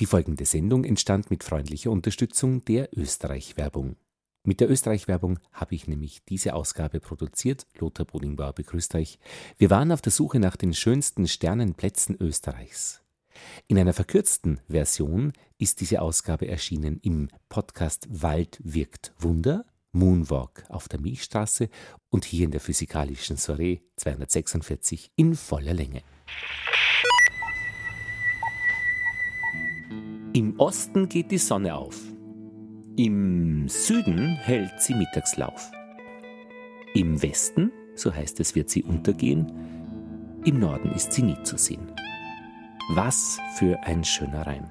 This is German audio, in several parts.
Die folgende Sendung entstand mit freundlicher Unterstützung der Österreich-Werbung. Mit der Österreich-Werbung habe ich nämlich diese Ausgabe produziert. Lothar Bodingbauer begrüßt euch. Wir waren auf der Suche nach den schönsten Sternenplätzen Österreichs. In einer verkürzten Version ist diese Ausgabe erschienen im Podcast Wald wirkt Wunder, Moonwalk auf der Milchstraße und hier in der physikalischen Soiree 246 in voller Länge. Im Osten geht die Sonne auf. Im Süden hält sie Mittagslauf. Im Westen, so heißt es, wird sie untergehen. Im Norden ist sie nie zu sehen. Was für ein schöner Reim.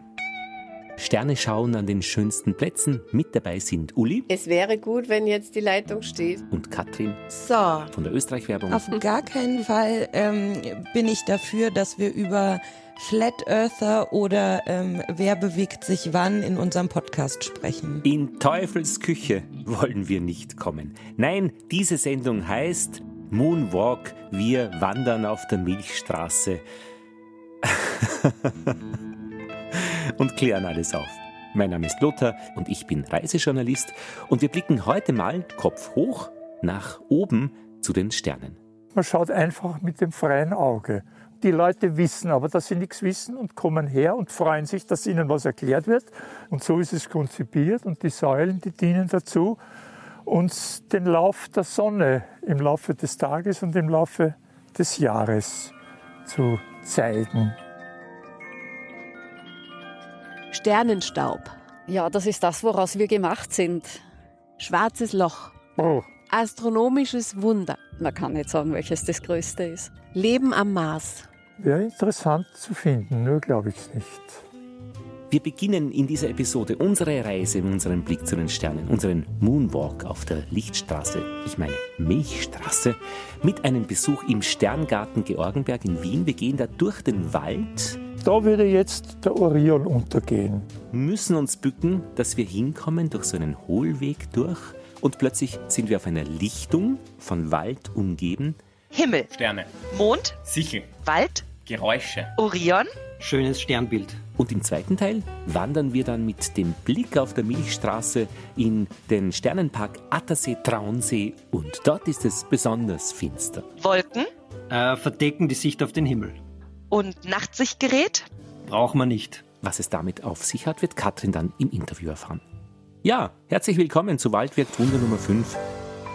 Sterne schauen an den schönsten Plätzen. Mit dabei sind Uli. Es wäre gut, wenn jetzt die Leitung steht. Und Katrin. So. Von der Österreich-Werbung. Auf gar keinen Fall ähm, bin ich dafür, dass wir über Flat Earther oder ähm, Wer bewegt sich wann in unserem Podcast sprechen. In Teufels Küche wollen wir nicht kommen. Nein, diese Sendung heißt Moonwalk, wir wandern auf der Milchstraße und klären alles auf. Mein Name ist Lothar und ich bin Reisejournalist und wir blicken heute mal Kopf hoch nach oben zu den Sternen. Man schaut einfach mit dem freien Auge. Die Leute wissen aber, dass sie nichts wissen und kommen her und freuen sich, dass ihnen was erklärt wird. Und so ist es konzipiert. Und die Säulen, die dienen dazu, uns den Lauf der Sonne im Laufe des Tages und im Laufe des Jahres zu zeigen. Sternenstaub. Ja, das ist das, woraus wir gemacht sind. Schwarzes Loch. Oh, Astronomisches Wunder. Man kann nicht sagen, welches das größte ist. Leben am Mars. wäre interessant zu finden, nur glaube ich es nicht. Wir beginnen in dieser Episode unsere Reise in unseren Blick zu den Sternen, unseren Moonwalk auf der Lichtstraße, ich meine Milchstraße, mit einem Besuch im Sterngarten Georgenberg in Wien. Wir gehen da durch den Wald, Da würde jetzt der Orion untergehen. müssen uns bücken, dass wir hinkommen durch so einen Hohlweg durch und plötzlich sind wir auf einer Lichtung von Wald umgeben. Himmel, Sterne, Mond, Sichel, Wald, Geräusche, Orion, Schönes Sternbild. Und im zweiten Teil wandern wir dann mit dem Blick auf der Milchstraße in den Sternenpark Attersee Traunsee und dort ist es besonders finster. Wolken Äh, verdecken die Sicht auf den Himmel. und Nachtsichtgerät. Braucht man nicht. Was es damit auf sich hat, wird Katrin dann im Interview erfahren. Ja, herzlich willkommen zu Waldwirk Wunder Nummer 5.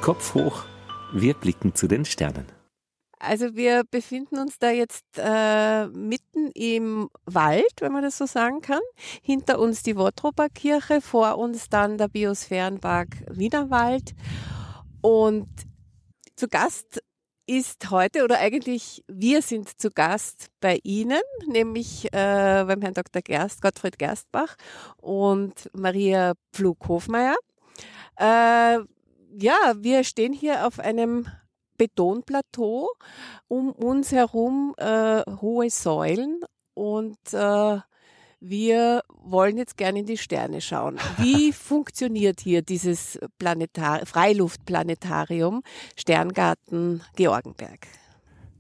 Kopf hoch, wir blicken zu den Sternen. Also wir befinden uns da jetzt äh, mitten im Wald, wenn man das so sagen kann. Hinter uns die Wottroper Kirche, vor uns dann der Biosphärenpark Wienerwald. Und zu Gast ist heute, oder eigentlich wir sind zu Gast bei Ihnen, nämlich äh, beim Herrn Dr. Gerst, Gottfried Gerstbach und Maria Pflug-Hofmeier. Äh, ja, wir stehen hier auf einem Betonplateau, um uns herum äh, hohe Säulen und äh, wir wollen jetzt gerne in die Sterne schauen. Wie funktioniert hier dieses Planetar Freiluftplanetarium Sterngarten Georgenberg?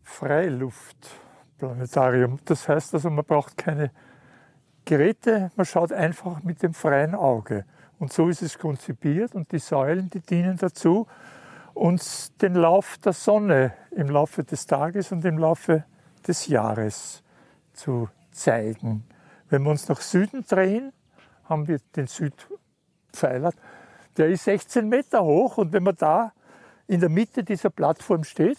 Freiluftplanetarium. Das heißt also, man braucht keine Geräte, man schaut einfach mit dem freien Auge. Und so ist es konzipiert und die Säulen, die dienen dazu, uns den Lauf der Sonne im Laufe des Tages und im Laufe des Jahres zu zeigen. Wenn wir uns nach Süden drehen, haben wir den Südpfeiler. Der ist 16 Meter hoch und wenn man da in der Mitte dieser Plattform steht,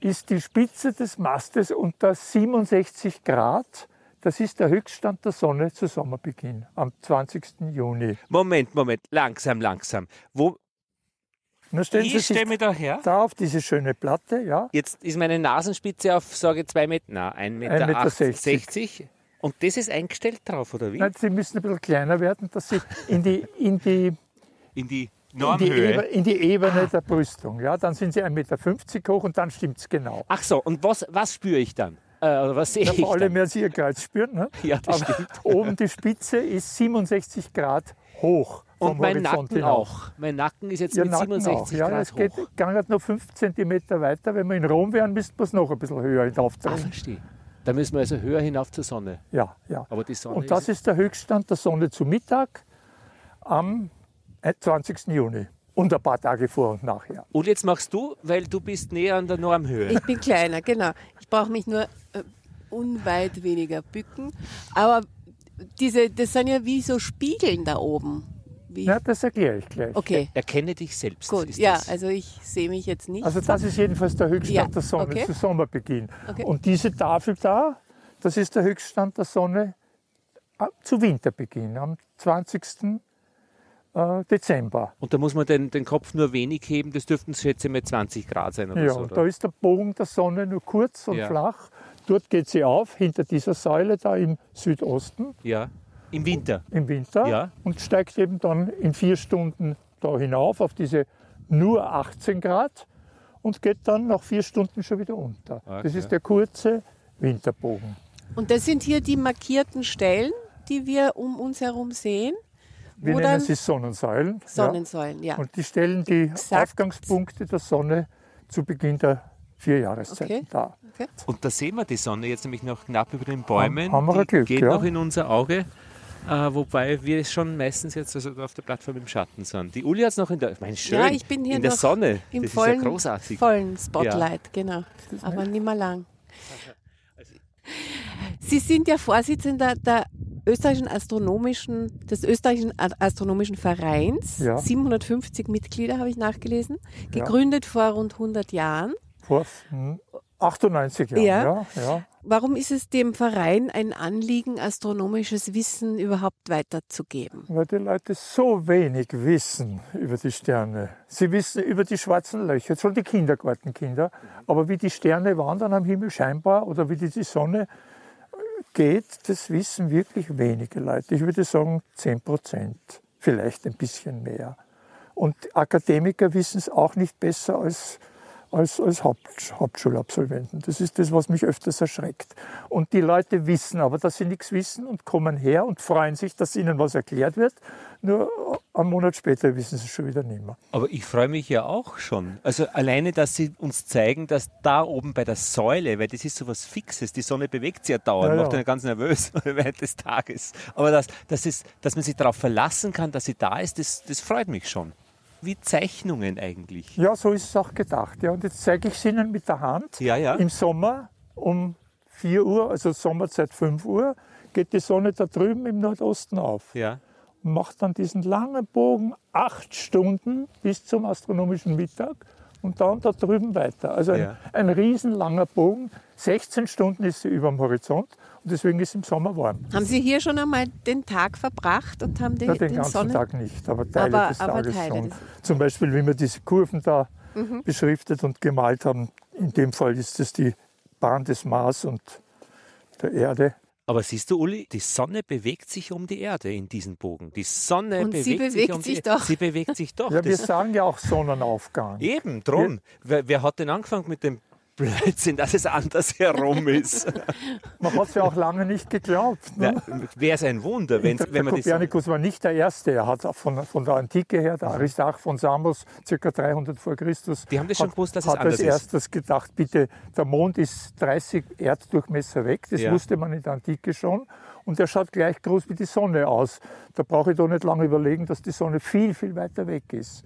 ist die Spitze des Mastes unter 67 Grad. Das ist der Höchststand der Sonne zu Sommerbeginn am 20. Juni. Moment, Moment, langsam, langsam. Wo, Na, stellen Sie ich sich stelle mich da her. da auf diese schöne Platte, ja. Jetzt ist meine Nasenspitze auf, sage ich, zwei Meter, na, 1,60 Meter. Meter 60. Und das ist eingestellt drauf, oder wie? Nein, Sie müssen ein bisschen kleiner werden, dass Sie in die, in die, In die in die, Normhöhe. Ebe, in die Ebene der Brüstung. Ja, dann sind Sie 1,50 Meter hoch und dann stimmt es genau. Ach so, und was, was spüre ich dann? Äh, oder was sehe Ja, ich vor allem dann? mehr Sie Ihr Kreuz spüren. Ne? Ja, das Aber stimmt. oben die Spitze ist 67 Grad hoch. Und vom mein Horizont Nacken hinauf. auch. Mein Nacken ist jetzt Ihr mit Nacken 67 auch. Ja, Grad es geht hoch. gar nicht noch 5 cm weiter. Wenn wir in Rom wären, müssten wir es noch ein bisschen höher Ah, hinaufdrehen. verstehe. Da müssen wir also höher hinauf zur Sonne. Ja, ja. Aber die Sonne Und das ist der Höchststand der Sonne zu Mittag am 20. Juni und ein paar Tage vor und nachher. Und jetzt machst du, weil du bist näher an der Normhöhe. Ich bin kleiner, genau. Ich brauche mich nur äh, unweit weniger bücken. Aber diese, das sind ja wie so Spiegeln da oben. Wie, Ja, das erkläre ich gleich. okay, Erkenne dich selbst. gut. ist Ja, das. also ich sehe mich jetzt nicht. Also das ist jedenfalls der Höchststand Ja, der Sonne okay. zu Sommerbeginn. Okay. Und diese Tafel da, das ist der Höchststand der Sonne äh, zu Winterbeginn, am 20. äh, Dezember. Und da muss man den, den Kopf nur wenig heben, das dürften schätze ich mal 20 Grad sein oder Ja, so. und Oder? da ist der Bogen der Sonne nur kurz und Ja. flach. Dort geht sie auf, hinter dieser Säule da im Südosten Ja, im Winter. im Winter Ja. und steigt eben dann in vier Stunden da hinauf auf diese nur 18 Grad und geht dann nach vier Stunden schon wieder unter. Das Okay. ist der kurze Winterbogen. Und das sind hier die markierten Stellen, die wir um uns herum sehen. Wir Wo nennen dann sie Sonnensäulen. Sonnensäulen, ja. Ja. Und die stellen die Exakt. Aufgangspunkte der Sonne zu Beginn der vier Jahreszeiten Okay. dar. Okay. Und da sehen wir die Sonne jetzt nämlich noch knapp über den Bäumen. haben wir die ein Glück, geht ja. noch in unser Auge. Äh, wobei wir schon meistens jetzt also auf der Plattform im Schatten sind. Die Uli hat es noch in der, ich meine, schön, Ja, ich bin hier in der Sonne. Im das vollen, ist ja großartig. vollen Spotlight, genau. Aber nicht mehr lang. Also Sie sind ja Vorsitzender der österreichischen astronomischen, des österreichischen astronomischen Vereins. Ja. 750 Mitglieder habe ich nachgelesen. Ja. Gegründet vor rund 100 Jahren. Vor hm, 98 Jahren. Ja. Ja. Ja, Warum ist es dem Verein ein Anliegen, astronomisches Wissen überhaupt weiterzugeben? Weil die Leute so wenig wissen über die Sterne. Sie wissen über die schwarzen Löcher, schon die Kindergartenkinder. Aber wie die Sterne wandern am Himmel scheinbar oder wie die, die Sonne geht, das wissen wirklich wenige Leute. Ich würde sagen 10 Prozent, vielleicht ein bisschen mehr. Und Akademiker wissen es auch nicht besser als, als, als Haupt, Hauptschulabsolventen. Das ist das, was mich öfters erschreckt. Und die Leute wissen aber, dass sie nichts wissen und kommen her und freuen sich, dass ihnen was erklärt wird. Nur einen Monat später wissen sie es schon wieder nicht mehr. Aber ich freue mich ja auch schon. Also alleine, dass sie uns zeigen, dass da oben bei der Säule, weil das ist so was Fixes, die Sonne bewegt sich ja dauernd, Ja, ja. macht einen ganz nervös während des Tages. Aber dass, dass, es, dass man sich darauf verlassen kann, dass sie da ist, das, das freut mich schon. Wie Zeichnungen eigentlich. Ja, so ist es auch gedacht. Ja, und jetzt zeige ich es Ihnen mit der Hand. Ja, ja. Im Sommer um 4 Uhr, also Sommerzeit 5 Uhr, geht die Sonne da drüben im Nordosten auf. Ja. und macht dann diesen langen Bogen acht Stunden bis zum astronomischen Mittag und dann da drüben weiter. Also ein, Ja. ein riesenlanger Bogen. 16 Stunden ist sie über dem Horizont deswegen ist es im Sommer warm. Haben Sie hier schon einmal den Tag verbracht und haben den, Ja, den den ganzen Sonnen... Tag nicht, aber Teile Aber- des aber Tages Teile schon. des- Mhm. Zum Beispiel, wie wir diese Kurven da beschriftet und gemalt haben. In dem Fall ist es die Bahn des Mars und der Erde. Aber siehst du, Uli, die Sonne bewegt sich um die Erde in diesem Bogen. Die Sonne Und bewegt, sie sich bewegt um sich die doch. Sie bewegt sich doch. Ja, wir Das- sagen ja auch Sonnenaufgang. Eben, drum. Wer, wer hat denn angefangen mit dem Blödsinn, dass es anders herum ist? Man hat es ja auch lange nicht geglaubt. Ne? Wäre es ein Wunder, wenn, der wenn man das. Kopernikus war nicht der Erste. Er hat auch von, von der Antike her, der Aristarch von Samos, ca. 300 vor Christus, Die haben das schon hat, gewusst, dass es anders als ist. erstes gedacht, bitte, der Mond ist 30 Erddurchmesser weg. Das Ja. wusste man in der Antike schon. Und der schaut gleich groß wie die Sonne aus. Da brauche ich doch nicht lange überlegen, dass die Sonne viel, viel weiter weg ist.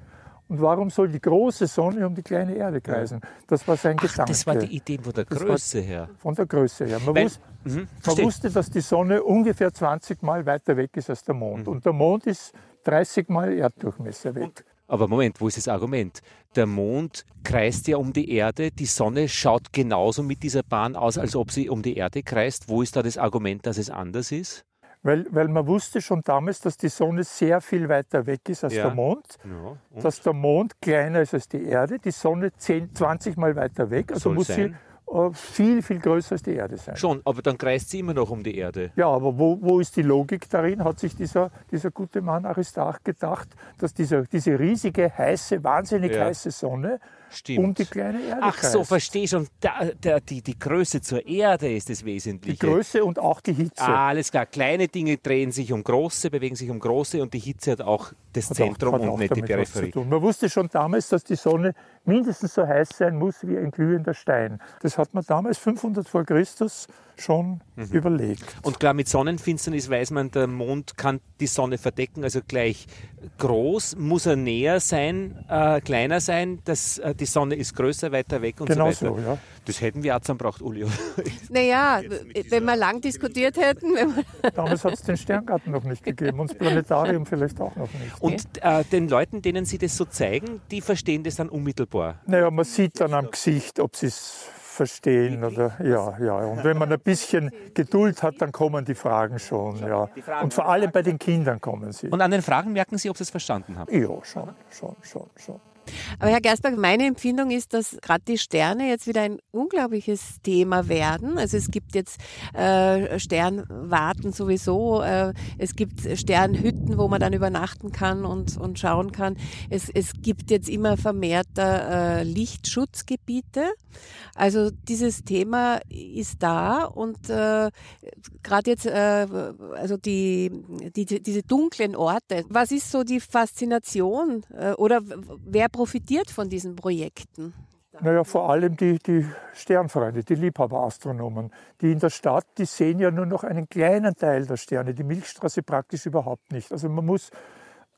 Und warum soll die große Sonne um die kleine Erde kreisen? Das war sein Ach, Gedanke. das war die Idee von der Größe her. Von der Größe her. Man, Weil- wus Mhm, man wusste, dass die Sonne ungefähr 20 Mal weiter weg ist als der Mond. Mhm. Und der Mond ist 30 Mal Erddurchmesser weg. Aber Moment, wo ist das Argument? Der Mond kreist ja um die Erde, die Sonne schaut genauso mit dieser Bahn aus, als ob sie um die Erde kreist. Wo ist da das Argument, dass es anders ist? Weil, weil man wusste schon damals, dass die Sonne sehr viel weiter weg ist als Ja. der Mond. Ja? Dass der Mond kleiner ist als die Erde, die Sonne 10, 20 Mal weiter weg. Also Soll muss sein. sie äh, viel, viel größer als die Erde sein. Schon, aber dann kreist sie immer noch um die Erde. Ja, aber wo, wo ist die Logik darin? Hat sich dieser, dieser gute Mann Aristarch gedacht, dass dieser, diese riesige, heiße, wahnsinnig Ja. heiße Sonne Stimmt. um die kleine Erde Ach so, kreist? verstehe schon. Da, der, die, die Größe zur Erde ist das Die Wesentliche. Größe und auch die Hitze. Ah, alles klar. Kleine Dinge drehen sich um große, bewegen sich um große und die Hitze hat auch das Hat Zentrum auch, und nicht die Peripherie. Man wusste schon damals, dass die Sonne mindestens so heiß sein muss wie ein glühender Stein. Das hat man damals 500 vor Christus schon überlegt. Und klar, mit Sonnenfinsternis weiß man, der Mond kann die Sonne verdecken, also gleich groß, muss er näher sein, äh, kleiner sein, das, äh, die Sonne ist größer, weiter weg und Genau so weiter. so, ja. Das hätten wir auch zusammengebracht, Uli. Naja, wenn wir lang diskutiert hätten, Damals hat es den Sterngarten noch nicht gegeben und das Planetarium vielleicht auch noch nicht. Und äh, den Leuten, denen Sie das so zeigen, die verstehen das dann unmittelbar. Naja, man sieht dann am Gesicht, ob sie es verstehen oder ja, ja. Und wenn man ein bisschen Geduld hat, dann kommen die Fragen schon, ja. Und vor allem bei den Kindern kommen sie. Und an den Fragen merken Sie, ob Sie es verstanden haben. Ja, schon, schon, schon, schon. Aber Herr Gersberg, meine Empfindung ist, dass gerade die Sterne jetzt wieder ein unglaubliches Thema werden. Also es gibt jetzt äh, Sternwarten sowieso, äh, es gibt Sternhütten, wo man dann übernachten kann und, und schauen kann. Es, es gibt jetzt immer vermehrter äh, Lichtschutzgebiete. Also dieses Thema ist da und äh, gerade jetzt, äh, also die, die, diese dunklen Orte, was ist so die Faszination äh, oder wer profitiert von diesen Projekten? Naja, vor allem die, die Sternfreunde, die Liebhaberastronomen, die in der Stadt, die sehen ja nur noch einen kleinen Teil der Sterne, die Milchstraße praktisch überhaupt nicht. Also man muss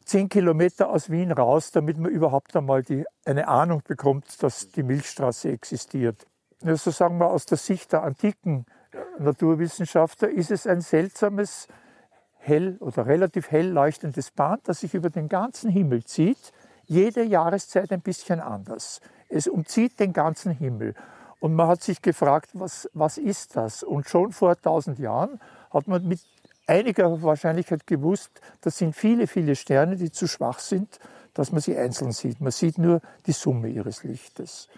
zehn Kilometer aus Wien raus, damit man überhaupt einmal die, eine Ahnung bekommt, dass die Milchstraße existiert. Also sagen wir aus der Sicht der antiken Naturwissenschaftler ist es ein seltsames, hell oder relativ hell leuchtendes Band, das sich über den ganzen Himmel zieht, jede Jahreszeit ein bisschen anders. Es umzieht den ganzen Himmel. Und man hat sich gefragt, was, was ist das? Und schon vor 1000 Jahren hat man mit einiger Wahrscheinlichkeit gewusst, das sind viele, viele Sterne, die zu schwach sind, dass man sie einzeln sieht. Man sieht nur die Summe ihres Lichtes.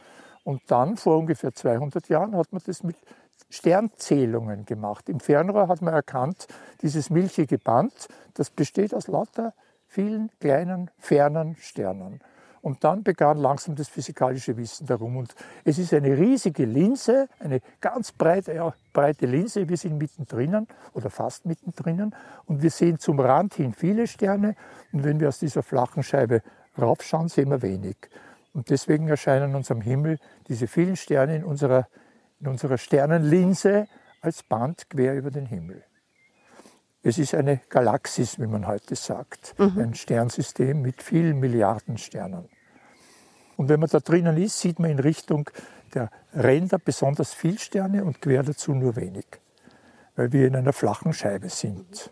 Und dann, vor ungefähr 200 Jahren, hat man das mit Sternzählungen gemacht. Im Fernrohr hat man erkannt, dieses milchige Band, das besteht aus lauter vielen kleinen, fernen Sternen. Und dann begann langsam das physikalische Wissen darum. Und es ist eine riesige Linse, eine ganz breite, ja, breite Linse. Wir sind mittendrin oder fast mittendrin. Und wir sehen zum Rand hin viele Sterne. Und wenn wir aus dieser flachen Scheibe raufschauen, sehen wir wenig. Und deswegen erscheinen uns am Himmel diese vielen Sterne in unserer, in unserer Sternenlinse als Band quer über den Himmel. Es ist eine Galaxis, wie man heute sagt, mhm. ein Sternsystem mit vielen Milliarden Sternen. Und wenn man da drinnen ist, sieht man in Richtung der Ränder besonders viel Sterne und quer dazu nur wenig, weil wir in einer flachen Scheibe sind.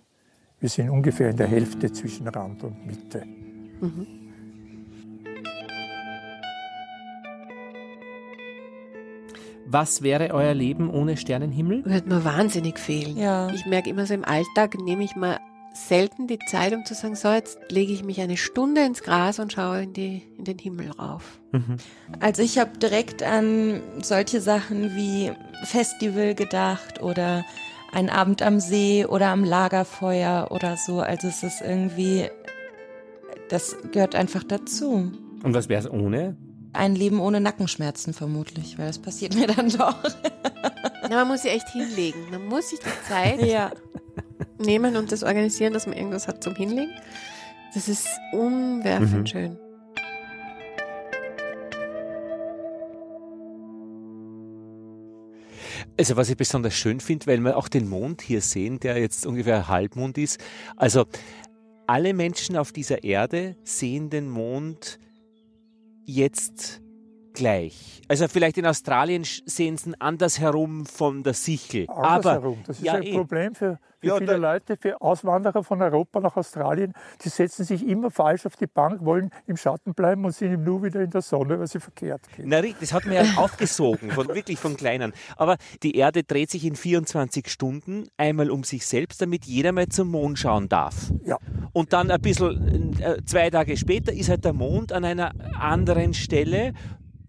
Wir sind ungefähr in der Hälfte zwischen Rand und Mitte. Mhm. Was wäre euer Leben ohne Sternenhimmel? Würde mir wahnsinnig fehlen. Ja. Ich merke immer so im Alltag, nehme ich mal selten die Zeit, um zu sagen, so, jetzt lege ich mich eine Stunde ins Gras und schaue in, die, in den Himmel rauf. Mhm. Also ich habe direkt an solche Sachen wie Festival gedacht oder ein Abend am See oder am Lagerfeuer oder so. Also es ist irgendwie, das gehört einfach dazu. Und was wäre es ohne? Ein Leben ohne Nackenschmerzen vermutlich, weil das passiert mir dann doch. Na, man muss sich echt hinlegen. Man muss sich die Zeit ja. nehmen und das organisieren, dass man irgendwas hat zum Hinlegen. Das ist umwerfend mhm. schön. Also was ich besonders schön finde, weil wir auch den Mond hier sehen, der jetzt ungefähr Halbmond ist. Also alle Menschen auf dieser Erde sehen den Mond jetzt gleich. Also vielleicht in Australien sehen sie anders herum von der Sichel. Andersherum. Das ist ja, ein eh. Problem für, für ja, viele Leute, für Auswanderer von Europa nach Australien. Die setzen sich immer falsch auf die Bank, wollen im Schatten bleiben und sind im Nu wieder in der Sonne, weil sie verkehrt gehen. Na, das hat mir ja aufgesogen, von, wirklich von Kleinen. Aber die Erde dreht sich in 24 Stunden einmal um sich selbst, damit jeder mal zum Mond schauen darf. Ja. Und dann ein bisschen, äh, zwei Tage später ist halt der Mond an einer anderen Stelle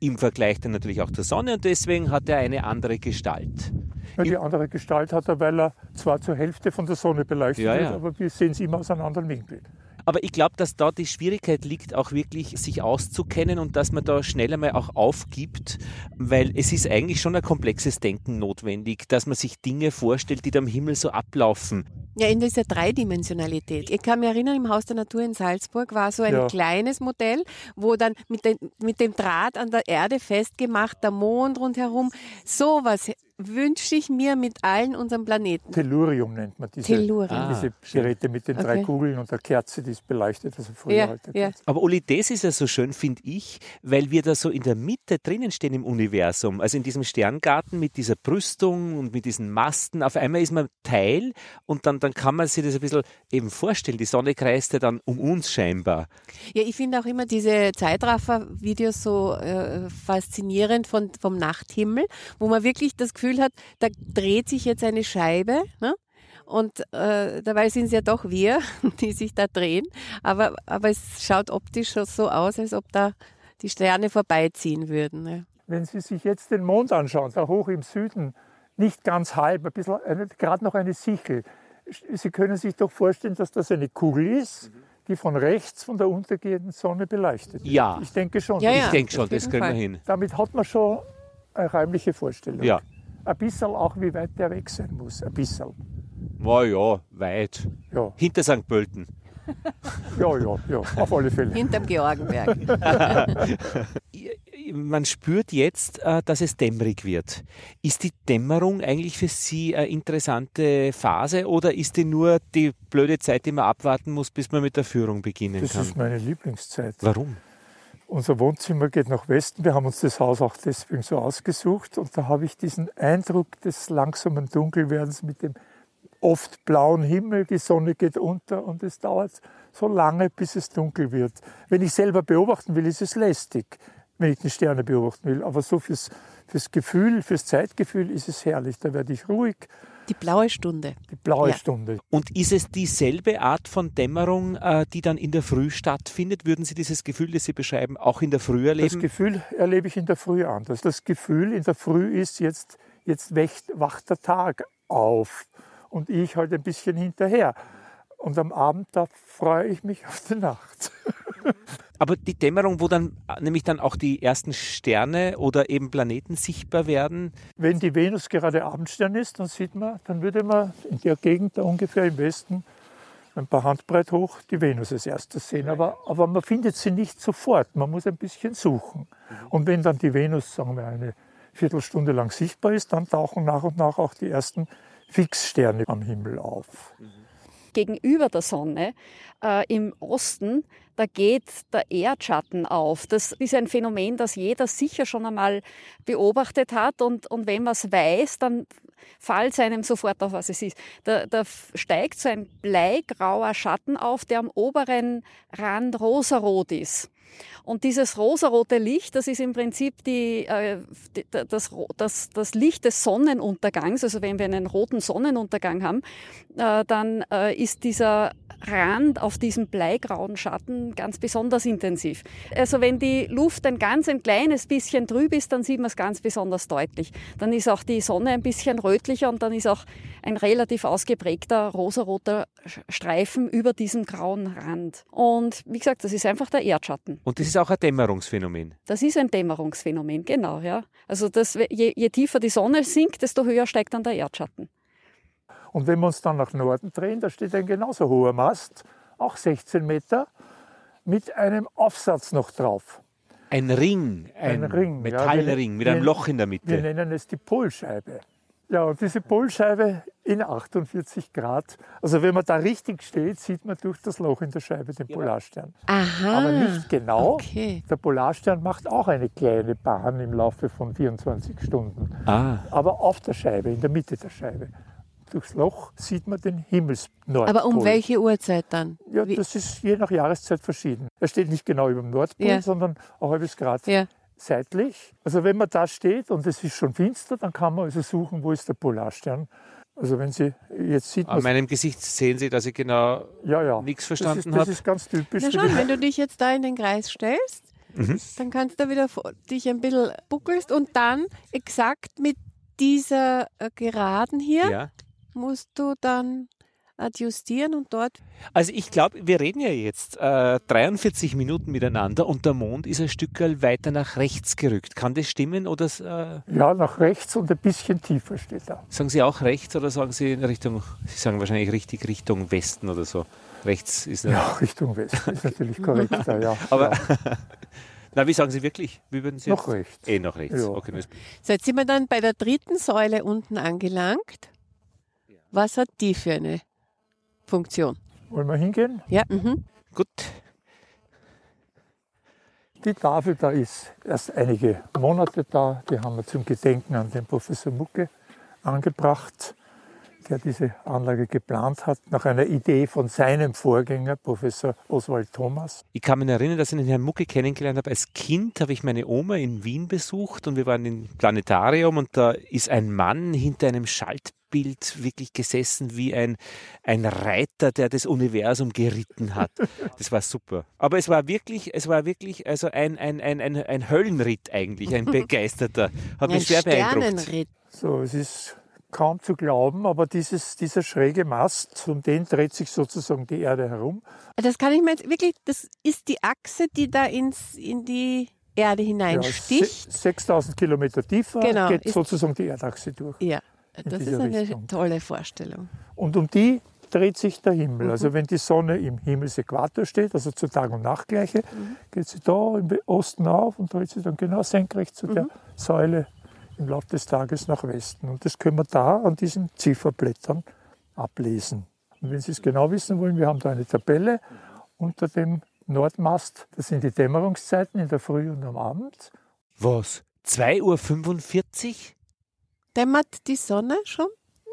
im Vergleich dann natürlich auch zur Sonne und deswegen hat er eine andere Gestalt. Ja, die andere Gestalt hat er, weil er zwar zur Hälfte von der Sonne beleuchtet ja, ja. wird, aber wir sehen es immer aus einem anderen Winkel. Aber ich glaube, dass da die Schwierigkeit liegt, auch wirklich sich auszukennen und dass man da schnell einmal auch aufgibt, weil es ist eigentlich schon ein komplexes Denken notwendig, dass man sich Dinge vorstellt, die da am Himmel so ablaufen. Ja, in dieser Dreidimensionalität. Ich kann mich erinnern, im Haus der Natur in Salzburg war so ein ja. kleines Modell, wo dann mit, den, mit dem Draht an der Erde festgemacht, der Mond rundherum, sowas wünsche ich mir mit allen unseren Planeten. Tellurium nennt man diese, Tellurium. Ah, diese Geräte mit den drei Okay. Kugeln und der Kerze, die ist beleuchtet. Also früher Ja, halt ja. Aber Uli, das ist ja so schön, finde ich, weil wir da so in der Mitte drinnen stehen im Universum. Also in diesem Sterngarten mit dieser Brüstung und mit diesen Masten. Auf einmal ist man Teil und dann, dann kann man sich das ein bisschen eben vorstellen. Die Sonne kreist ja dann um uns scheinbar. Ja, ich finde auch immer diese Zeitraffer-Videos so äh, faszinierend von, vom Nachthimmel, wo man wirklich das Gefühl hat, da dreht sich jetzt eine Scheibe. Ne? Und äh, dabei sind es ja doch wir, die sich da drehen. Aber, aber es schaut optisch so aus, als ob da die Sterne vorbeiziehen würden. Ne? Wenn Sie sich jetzt den Mond anschauen, da hoch im Süden, nicht ganz halb, ein bisschen, gerade noch eine Sichel. Sie können sich doch vorstellen, dass das eine Kugel ist, die von rechts von der untergehenden Sonne beleuchtet wird. Ja. Ich denke schon. Ja, ich ja, denke schon, das kriegen wir hin. Damit hat man schon eine räumliche Vorstellung. Ja. Ein bisschen auch, wie weit der weg sein muss. Ein bisschen. Na ja, weit. Ja, Hinter St. Pölten. ja, ja, ja auf alle Fälle. Hinterm Georgenberg. Man spürt jetzt, äh, dass es dämmerig wird. Ist die Dämmerung eigentlich für Sie eine interessante Phase oder ist die nur die blöde Zeit, die man abwarten muss, bis man mit der Führung beginnen Das kann? ist meine Lieblingszeit. Warum? Unser Wohnzimmer geht nach Westen. Wir haben uns das Haus auch deswegen so ausgesucht. Und da habe ich diesen Eindruck des langsamen Dunkelwerdens mit dem oft blauen Himmel. Die Sonne geht unter und es dauert so lange, bis es dunkel wird. Wenn ich selber beobachten will, ist es lästig, wenn ich die Sterne beobachten will. Aber so fürs, fürs Gefühl, fürs Zeitgefühl ist es herrlich. Da werde ich ruhig. Die blaue Stunde. Die blaue Ja. Stunde. Und ist es dieselbe Art von Dämmerung, äh, die dann in der Früh stattfindet? Würden Sie dieses Gefühl, das Sie beschreiben, auch in der Früh Das erleben? Gefühl erlebe ich in der Früh anders. Das Gefühl in der Früh ist, jetzt, jetzt wächt, wacht der Tag auf und ich halt ein bisschen hinterher. Und am Abend, da freue ich mich auf die Nacht. Aber die Dämmerung, wo dann äh, nämlich dann auch die ersten Sterne oder eben Planeten sichtbar werden, Wenn die Venus gerade Abendstern ist, dann sieht man, dann würde man in der Gegend da ungefähr im Westen ein paar Handbreit hoch die Venus als erstes sehen. Aber, aber man findet sie nicht sofort. Man muss ein bisschen suchen. Und wenn dann die Venus, sagen wir, eine Viertelstunde lang sichtbar ist, dann tauchen nach und nach auch die ersten Fixsterne am Himmel auf. Gegenüber der Sonne äh, im Osten, da geht der Erdschatten auf. Das ist ein Phänomen, das jeder sicher schon einmal beobachtet hat. Und, und wenn man es weiß, dann fällt einem sofort auf, was es ist. Da, da steigt so ein bleigrauer Schatten auf, der am oberen Rand rosarot ist. Und dieses rosarote Licht, das ist im Prinzip die, äh, die, das, das, das Licht des Sonnenuntergangs. Also wenn wir einen roten Sonnenuntergang haben, äh, dann äh, ist dieser Rand auf diesem bleigrauen Schatten ganz besonders intensiv. Also wenn die Luft ein ganz ein kleines bisschen trüb ist, dann sieht man es ganz besonders deutlich. Dann ist auch die Sonne ein bisschen rötlicher und dann ist auch ein relativ ausgeprägter rosaroter Streifen über diesem grauen Rand. Und wie gesagt, das ist einfach der Erdschatten. und das ist auch ein Dämmerungsphänomen. Das ist ein Dämmerungsphänomen, genau, ja. Also das, je, je tiefer die Sonne sinkt, desto höher steigt dann der Erdschatten. Und wenn wir uns dann nach Norden drehen, da steht ein genauso hoher Mast, auch 16 Meter, mit einem Aufsatz noch drauf. Ein Ring, ein, Ein Ring, ja. Metallring mit Wir- einem Loch in der Wir Mitte. nennen es die Polscheibe. Ja, und diese Polscheibe in 48 Grad, also wenn man da richtig steht, sieht man durch das Loch in der Scheibe den Polarstern. Aha. Aber nicht genau. Okay. Der Polarstern macht auch eine kleine Bahn im Laufe von 24 Stunden. Ah, Aber auf der Scheibe, in der Mitte der Scheibe. Durchs Loch sieht man den Himmelsnordpol. Aber um welche Uhrzeit dann? Ja, Wie- das ist je nach Jahreszeit verschieden. Er steht nicht genau über dem Nordpol, Ja. sondern ein halbes Grad Ja. seitlich. Also wenn man da steht und es ist schon finster, dann kann man also suchen, wo ist der Polarstern. Also wenn Sie, jetzt sieht man an meinem Gesicht sehen Sie, dass ich genau ja, ja. nichts das ist, verstanden das habe. ist ganz typisch. Na schon, wenn du dich jetzt da in den Kreis stellst, Mhm. dann kannst du wieder dich ein bisschen buckelst und dann exakt mit dieser äh, Geraden hier Ja. Musst du dann adjustieren und dort Also ich glaube, wir reden ja jetzt äh, 43 Minuten miteinander und der Mond ist ein Stück weiter nach rechts gerückt. Kann das stimmen oder äh, ja, nach rechts und ein bisschen tiefer steht er. sagen Sie auch rechts oder sagen Sie in Richtung, Sie sagen wahrscheinlich richtig Richtung Westen oder so. Rechts ist ja. Ja, Richtung Westen ist natürlich korrekter, ja. Aber ja. Na, wie sagen Sie wirklich? Wie würden Sie Noch jetzt? rechts. Eh, noch rechts. Ja. Okay, So, jetzt sind wir dann bei der dritten Säule unten angelangt. Was hat die für eine Funktion? Wollen wir hingehen? Ja, mhm. Gut. Die Tafel da ist erst einige Monate da. Die haben wir zum Gedenken an den Professor Mucke angebracht, der diese Anlage geplant hat, nach einer Idee von seinem Vorgänger, Professor Oswald Thomas. Ich kann mich erinnern, dass ich den Herrn Mucke kennengelernt habe. Als Kind habe ich meine Oma in Wien besucht und wir waren im Planetarium und da ist ein Mann hinter einem Schaltbild wirklich gesessen wie ein, ein Reiter, der das Universum geritten hat. Das war super. Aber es war wirklich, es war wirklich also ein, ein, ein, ein, ein Höllenritt eigentlich, ein begeisterter. Hat ein mich sehr beeindruckt. Sternenritt. So, es ist kaum zu glauben, aber dieses, dieser schräge Mast, um den dreht sich sozusagen die Erde herum. Das kann ich mir jetzt wirklich, das ist die Achse, die da ins, in die Erde Ja, hineinsticht. se- 6000 Kilometer tiefer Genau, geht sozusagen die Erdachse durch. Ja, das ist eine Richtung. tolle Vorstellung. Und um die dreht sich der Mhm. Himmel. Also wenn die Sonne im Himmelsäquator steht, also zur Tag- und Nachtgleiche, Mhm. geht sie da im Osten auf und dreht sich dann genau senkrecht zu Mhm. der Säule im Laufe des Tages nach Westen. Und das können wir da an diesen Zifferblättern ablesen. Und wenn Sie es genau wissen wollen, wir haben da eine Tabelle unter dem Nordmast. Das sind die Dämmerungszeiten in der Früh und am Abend. Was? 2.45 Uhr? Dämmert die Sonne schon?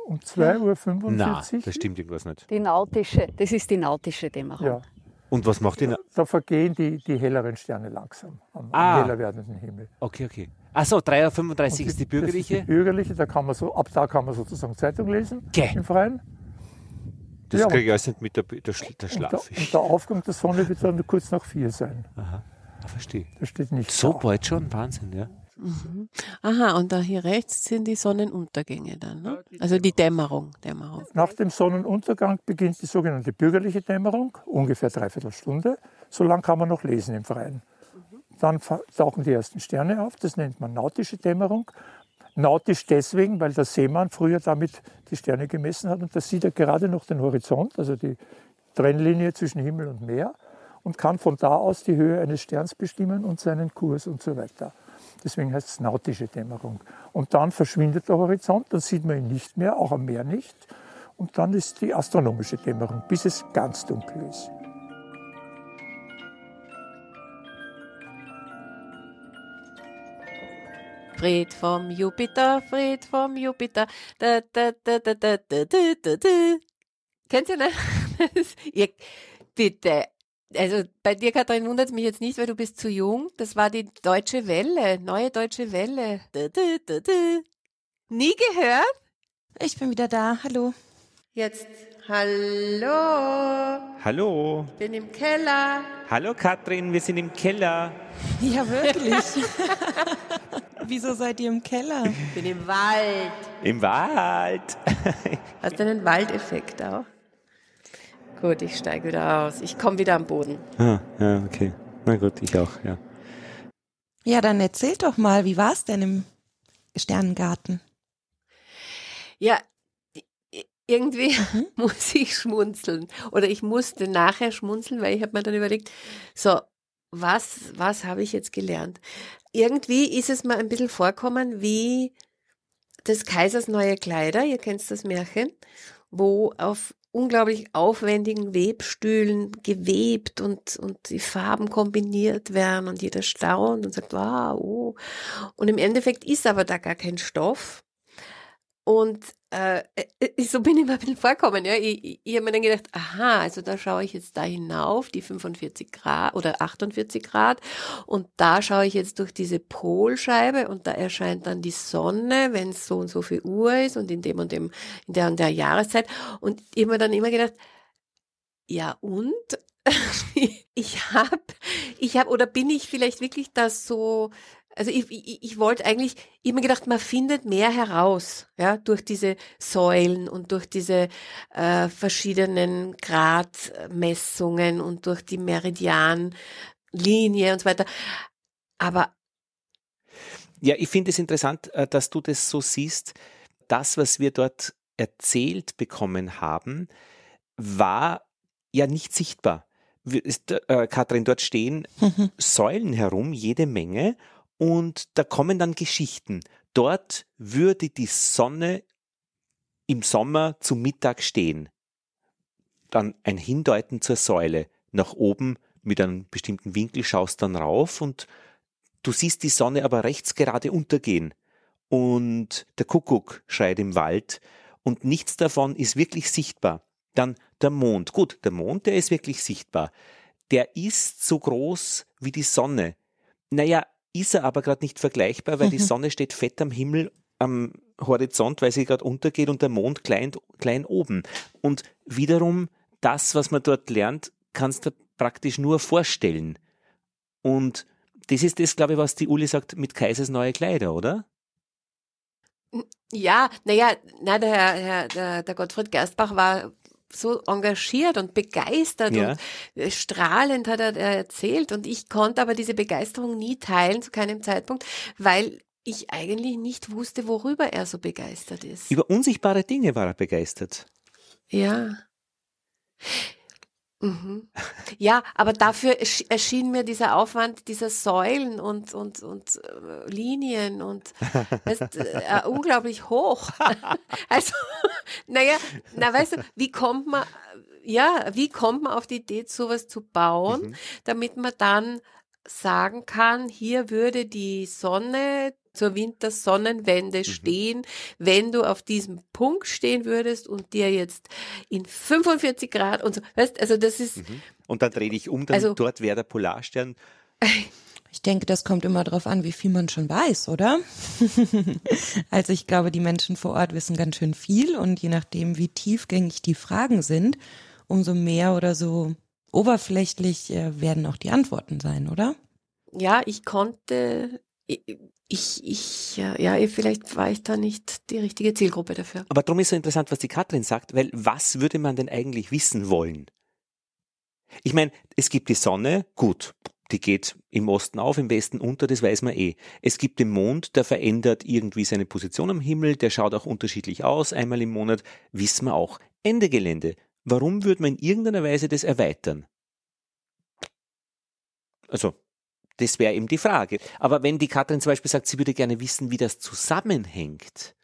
Um 2.45 Uhr. Na, das stimmt irgendwas nicht. Die nautische, das ist die nautische Dämmerung. Ja, Und was macht ihr? da vergehen die, die helleren Sterne langsam am, Ah. am heller werdenden Himmel. Okay, okay. Achso, 3.35 Uhr ist die Das bürgerliche. ist die bürgerliche, da kann man so, ab da kann man sozusagen Zeitung lesen Gäh. im Freien. Das Ja, kriege ich alles nicht mit, der, der, Schla- der Und der, Schlaf. und der Aufgang der Sonne wird dann kurz nach vier sein. Aha, ah, verstehe. Das steht nicht So da. bald schon? Wahnsinn, ja. Mhm. Aha, und da hier rechts sind die Sonnenuntergänge dann, ne? Also die Dämmerung, Dämmerung. Nach dem Sonnenuntergang beginnt die sogenannte bürgerliche Dämmerung, ungefähr dreiviertel Stunde. So lang kann man noch lesen im Freien. Dann fa- tauchen die ersten Sterne auf, das nennt man nautische Dämmerung. Nautisch deswegen, weil der Seemann früher damit die Sterne gemessen hat und da sieht er gerade noch den Horizont, also die Trennlinie zwischen Himmel und Meer und kann von da aus die Höhe eines Sterns bestimmen und seinen Kurs und so weiter. Deswegen heißt es nautische Dämmerung. Und dann verschwindet der Horizont, dann sieht man ihn nicht mehr, auch am Meer nicht. Und dann ist die astronomische Dämmerung, bis es ganz dunkel ist. Fred vom Jupiter, Fred vom Jupiter. Da, da, da, da, da, da, da, da. Kennt ihr das? ihr, bitte. Also bei dir, Katrin, wundert es mich jetzt nicht, weil du bist zu jung. Das war die Deutsche Welle, neue Deutsche Welle. Da, da, da. Nie gehört? Ich bin wieder da. Hallo. Jetzt, hallo, Hallo. bin im Keller. Hallo Katrin, wir sind im Keller. Ja, wirklich. Wieso seid ihr im Keller? Bin im Wald. Im Wald. Hast du einen Waldeffekt auch? Gut, ich steige wieder aus. Ich komme wieder am Boden. ah, ja, okay. Na gut, ich auch, ja. Ja, dann erzählt doch mal, wie war es denn im Sternengarten? Ja, irgendwie muss ich schmunzeln. Oder ich musste nachher schmunzeln, weil ich habe mir dann überlegt, so, was, was habe ich jetzt gelernt? Irgendwie ist es mir ein bisschen vorkommen wie des Kaisers neue Kleider, ihr kennt das Märchen, wo auf unglaublich aufwendigen Webstühlen gewebt und, und die Farben kombiniert werden und jeder staunt und sagt, wow, oh. Und im Endeffekt ist aber da gar kein Stoff. Und äh, äh, so bin ich mir ein bisschen vorgekommen. Ja. Ich, ich, ich habe mir dann gedacht, aha, also da schaue ich jetzt da hinauf, die 45 Grad oder 48 Grad. Und da schaue ich jetzt durch diese Polscheibe und da erscheint dann die Sonne, wenn es so und so viel Uhr ist und in dem und dem, in der und der Jahreszeit. Und ich habe mir dann immer gedacht, ja und? ich habe, ich habe, oder bin ich vielleicht wirklich das so, also ich, ich, ich wollte eigentlich, ich habe mir gedacht, man findet mehr heraus, ja, durch diese Säulen und durch diese äh, verschiedenen Gradmessungen und durch die Meridianlinie und so weiter. Aber Ja, ich finde es interessant, äh, dass du das so siehst. Das, was wir dort erzählt bekommen haben, war ja nicht sichtbar. ist, äh, Katrin, dort stehen Säulen herum, jede Menge, und da kommen dann Geschichten. Dort würde die Sonne im Sommer zum Mittag stehen. Dann ein Hindeuten zur Säule. Nach oben mit einem bestimmten Winkel schaust dann rauf und du siehst die Sonne aber rechts gerade untergehen. Und der Kuckuck schreit im Wald und nichts davon ist wirklich sichtbar. Dann der Mond. Gut, der Mond, der ist wirklich sichtbar. Der ist so groß wie die Sonne. Naja, ist er aber gerade nicht vergleichbar, weil die Sonne steht fett am Himmel am Horizont, weil sie gerade untergeht und der Mond klein, klein oben. Und wiederum, das, was man dort lernt, kannst du praktisch nur vorstellen. Und das ist das, glaube ich, was die Uli sagt mit Kaisers neue Kleider, oder? Ja, naja, na, der, Herr, der, der Gottfried Gerstbach war so engagiert und begeistert Ja. und strahlend hat er erzählt und ich konnte aber diese Begeisterung nie teilen zu keinem Zeitpunkt, weil ich eigentlich nicht wusste, worüber er so begeistert ist. Über unsichtbare Dinge war er begeistert. Ja. Mhm. Ja, aber dafür ersch- erschien mir dieser Aufwand dieser Säulen und, und, und äh, Linien und weißt, äh, unglaublich hoch. Also, naja, na weißt du, wie kommt man, ja, wie kommt man auf die Idee, sowas zu bauen, Mhm. damit man dann sagen kann, hier würde die Sonne zur Wintersonnenwende stehen, wenn du auf diesem Punkt stehen würdest und dir jetzt in 45 Grad und so, weißt, also das ist, Und dann dreh dich um, dann Also- dort wäre der Polarstern. Ich denke, das kommt immer darauf an, wie viel man schon weiß, oder? also ich glaube, die Menschen vor Ort wissen ganz schön viel und je nachdem, wie tiefgängig die Fragen sind, umso mehr oder so oberflächlich äh, werden auch die Antworten sein, oder? ja, ich konnte, ich, ich, ja, vielleicht war ich da nicht die richtige Zielgruppe dafür. Aber darum ist so interessant, was die Katrin sagt, weil was würde man denn eigentlich wissen wollen? Ich meine, es gibt die Sonne, gut, die geht im Osten auf, im Westen unter, das weiß man eh. Es gibt den Mond, der verändert irgendwie seine Position am Himmel, der schaut auch unterschiedlich aus, einmal im Monat, wissen wir auch. Ende Gelände. Warum würde man in irgendeiner Weise das erweitern? Also, das wäre eben die Frage. Aber wenn die Katrin zum Beispiel sagt, sie würde gerne wissen, wie das zusammenhängt,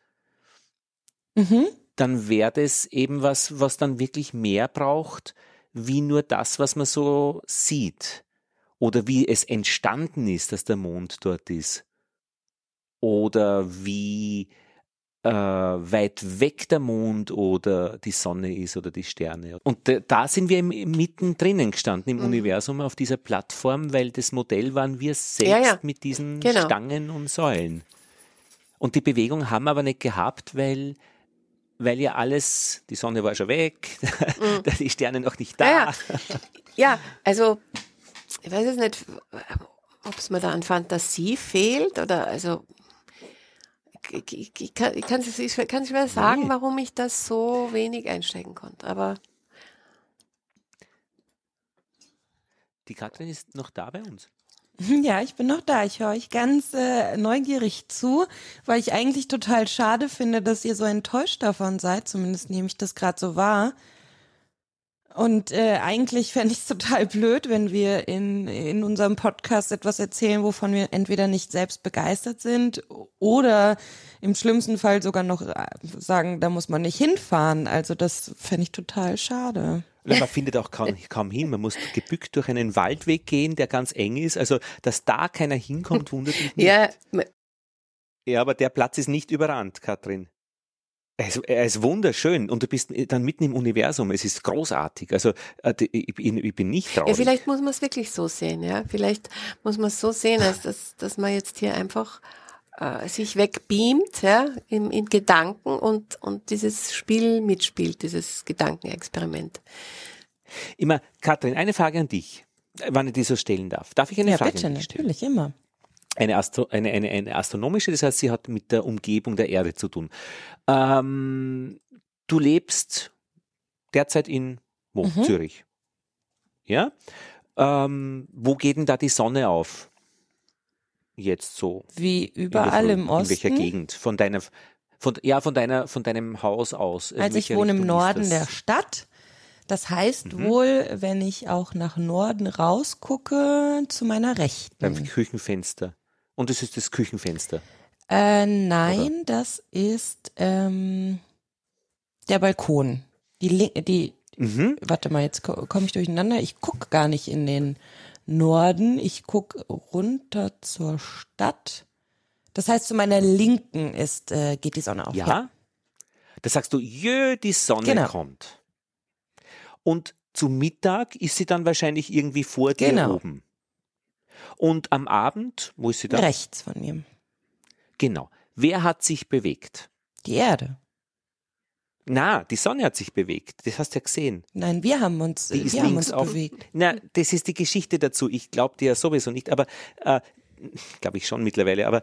Mhm. dann wäre das eben was, was dann wirklich mehr braucht, wie nur das, was man so sieht. Oder wie es entstanden ist, dass der Mond dort ist. Oder wie äh, weit weg der Mond oder die Sonne ist oder die Sterne. Und da- sind wir im mittendrin gestanden im Mhm. Universum auf dieser Plattform, weil das Modell waren wir selbst Ja, ja. mit diesen Genau. Stangen und Säulen. Und die Bewegung haben wir aber nicht gehabt, weil, weil ja alles, die Sonne war schon weg, die Sterne noch nicht da. Mhm. Ja, Ja, also ich weiß es nicht, ob es mir da an Fantasie fehlt oder also ich, ich, ich kann ich es ich schwer sagen, Nee. warum ich das so wenig einsteigen konnte. Aber Die Katrin ist noch da bei uns. Ja, ich bin noch da. Ich höre euch ganz äh, neugierig zu, weil ich eigentlich total schade finde, dass ihr so enttäuscht davon seid. Zumindest nehme ich das gerade so wahr. Und äh, eigentlich fände ich es total blöd, wenn wir in, in unserem Podcast etwas erzählen, wovon wir entweder nicht selbst begeistert sind oder im schlimmsten Fall sogar noch äh, sagen, da muss man nicht hinfahren. Also das fände ich total schade. Man findet auch kaum, kaum hin. Man muss gebückt durch einen Waldweg gehen, der ganz eng ist. Also, dass da keiner hinkommt, wundert mich nicht. ja, Ja, aber der Platz ist nicht überrannt, Katrin. Er ist, er ist wunderschön und du bist dann mitten im Universum. Es ist großartig. Also äh, ich, bin- ich bin nicht ja, traurig. vielleicht muss man es wirklich so sehen, ja. Vielleicht muss man es so sehen, als dass, dass man jetzt hier einfach äh, sich wegbeamt, ja, in, in Gedanken und, und dieses Spiel mitspielt, dieses Gedankenexperiment. Immer, Katrin, eine Frage an dich, wann ich die so stellen darf. Darf ich eine ja, Frage bitte, an dich stellen? natürlich, immer. Eine, Astro eine, eine, eine astronomische, das heißt, sie hat mit der Umgebung der Erde zu tun. Ähm, du lebst derzeit in wo? Mhm. Zürich. Ja? Ähm, wo geht denn da die Sonne auf? Jetzt so. Wie überall im Osten. In welcher Gegend? Von deiner, von, ja, von deiner, von deinem Haus aus. In Also ich wohne im Richtung ist Norden der Stadt. Das heißt mhm. wohl, wenn ich auch nach Norden rausgucke, zu meiner Rechten. Beim Küchenfenster. Und es ist das Küchenfenster. Äh, nein, Oder? das ist ähm, der Balkon. Die, die mhm. warte mal, jetzt komme ich durcheinander. Ich gucke gar nicht in den Norden. Ich gucke runter zur Stadt. Das heißt, zu meiner Linken ist, äh, geht die Sonne auf. Ja. ja. Da sagst du, jö, die Sonne genau. kommt. Und zu Mittag ist sie dann wahrscheinlich irgendwie vor dir genau. oben. Und am Abend, wo ist sie da? Rechts von ihm. Genau. Wer hat sich bewegt? Die Erde. Na, die Sonne hat sich bewegt. Das hast du ja gesehen. Nein, wir haben uns, die wir haben uns auf, bewegt. Na, das ist die Geschichte dazu. Ich glaube dir ja sowieso nicht, aber äh, glaube ich schon mittlerweile. Aber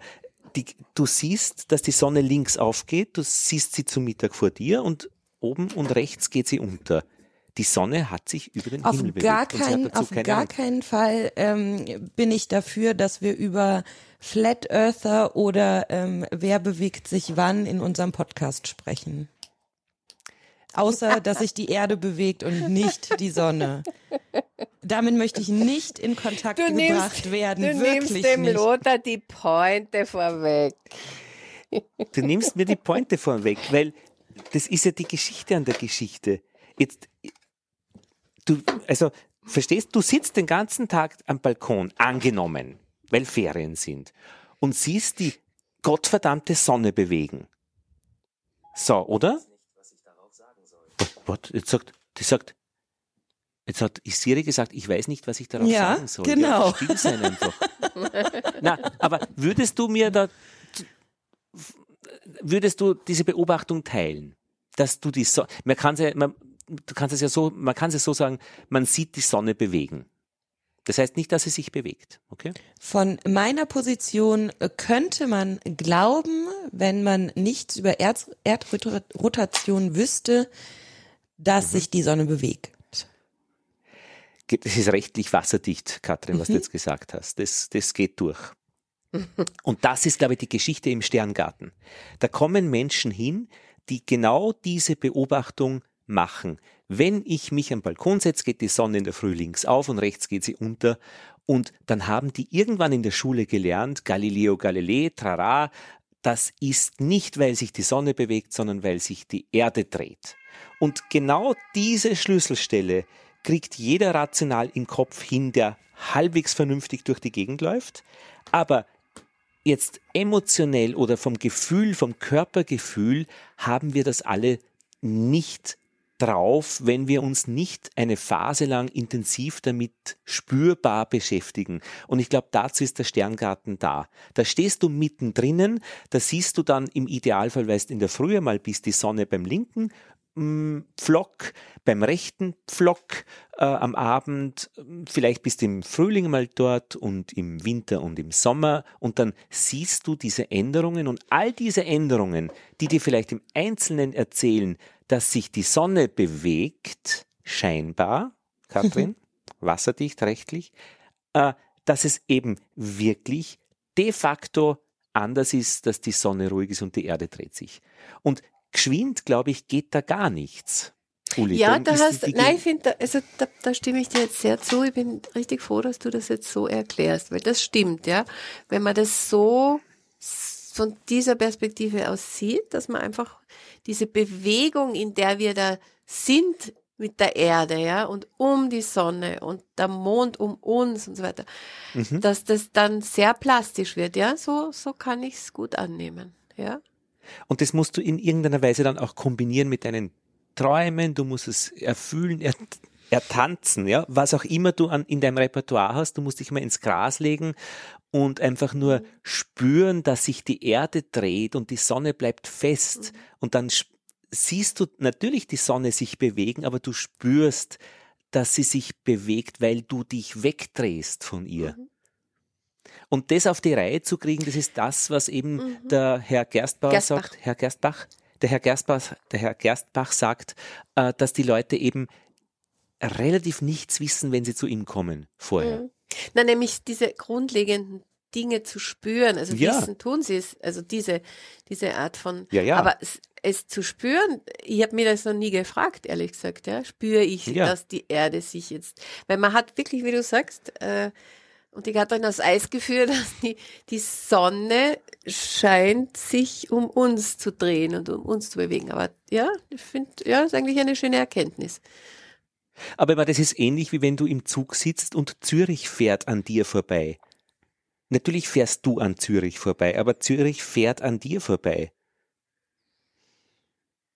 die, du siehst, dass die Sonne links aufgeht. Du siehst sie zum Mittag vor dir und oben und rechts geht sie unter. Die Sonne hat sich über den auf Himmel gar bewegt. Kein, auf gar keinen Fall ähm, bin ich dafür, dass wir über Flat Earther oder ähm, wer bewegt sich wann in unserem Podcast sprechen. Außer, dass sich die Erde bewegt und nicht die Sonne. Damit möchte ich nicht in Kontakt du gebracht nimmst, werden. Du Wirklich nimmst dem nicht. Lothar die Pointe vorweg. Du nimmst mir die Pointe vorweg, weil das ist ja die Geschichte an der Geschichte. Jetzt, du, also, verstehst, du sitzt den ganzen Tag am Balkon, angenommen, weil Ferien sind, und siehst die gottverdammte Sonne bewegen. So, oder? Was? Jetzt sagt, die sagt, jetzt hat Siri gesagt, ich weiß nicht, was ich darauf ja, sagen soll. Genau. Ja, still sein einfach. Na, aber würdest du mir da, würdest du diese Beobachtung teilen, dass du die Sonne, man kann ja, man, du kannst es ja so, man kann es so sagen, man sieht die Sonne bewegen. Das heißt nicht, dass sie sich bewegt, okay? Von meiner Position könnte man glauben, wenn man nichts über Erd Erdrotation wüsste, dass mhm. sich die Sonne bewegt. Das ist rechtlich wasserdicht, Katrin, was mhm. du jetzt gesagt hast. Das, das geht durch. Und das ist, glaube ich, die Geschichte im Sterngarten. Da kommen Menschen hin, die genau diese Beobachtung machen. Wenn ich mich am Balkon setze, geht die Sonne in der Früh links auf und rechts geht sie unter. Und dann haben die irgendwann in der Schule gelernt, Galileo Galilei, trara, das ist nicht, weil sich die Sonne bewegt, sondern weil sich die Erde dreht. Und genau diese Schlüsselstelle kriegt jeder rational im Kopf hin, der halbwegs vernünftig durch die Gegend läuft. Aber jetzt emotionell oder vom Gefühl, vom Körpergefühl haben wir das alle nicht drauf, wenn wir uns nicht eine Phase lang intensiv damit spürbar beschäftigen. Und ich glaube, dazu ist der Sterngarten da. Da stehst du mittendrin, da siehst du dann im Idealfall, weil du in der Früh mal bist, die Sonne beim linken mm, Pflock, beim rechten Pflock äh, am Abend, vielleicht bist du im Frühling mal dort und im Winter und im Sommer und dann siehst du diese Änderungen und all diese Änderungen, die dir vielleicht im Einzelnen erzählen, dass sich die Sonne bewegt, scheinbar, Katrin, wasserdicht rechtlich, äh, dass es eben wirklich de facto anders ist, dass die Sonne ruhig ist und die Erde dreht sich. Und geschwind, glaube ich, geht da gar nichts. Uli, ja, da hast, nein, ich finde, also da, da stimme ich dir jetzt sehr zu. Ich bin richtig froh, dass du das jetzt so erklärst, weil das stimmt, ja. Wenn man das so von dieser Perspektive aus sieht, dass man einfach diese Bewegung, in der wir da sind mit der Erde, ja, und um die Sonne und der Mond um uns und so weiter, mhm. dass das dann sehr plastisch wird, ja, so, so kann ich es gut annehmen, ja. Und das musst du in irgendeiner Weise dann auch kombinieren mit deinen Träumen, du musst es erfühlen, er, ertanzen, ja, was auch immer du an, in deinem Repertoire hast, du musst dich mal ins Gras legen und einfach nur mhm. spüren, dass sich die Erde dreht und die Sonne bleibt fest. Mhm. Und dann siehst du natürlich die Sonne sich bewegen, aber du spürst, dass sie sich bewegt, weil du dich wegdrehst von ihr. Mhm. Und das auf die Reihe zu kriegen, das ist das, was eben mhm. der Herr Gerstbauer Gerstbach. sagt, Herr Gerstbach, der Herr Gerstbach, der Herr Gerstbach sagt, äh, dass die Leute eben relativ nichts wissen, wenn sie zu ihm kommen vorher. Mhm. Na, nämlich diese grundlegenden Dinge zu spüren. Also ja. wissen tun sie es, also diese, diese Art von, ja, ja. aber es, es zu spüren, ich habe mir das noch nie gefragt, ehrlich gesagt, ja, spüre ich, Ja. dass die Erde sich jetzt, weil man hat wirklich, wie du sagst, äh, und die Katrin aus Eis geführt, dass die, die Sonne scheint sich um uns zu drehen und um uns zu bewegen. Aber ja, ich finde, ja, ist eigentlich eine schöne Erkenntnis. Aber das ist ähnlich wie wenn du im Zug sitzt und Zürich fährt an dir vorbei. Natürlich fährst du an Zürich vorbei, aber Zürich fährt an dir vorbei.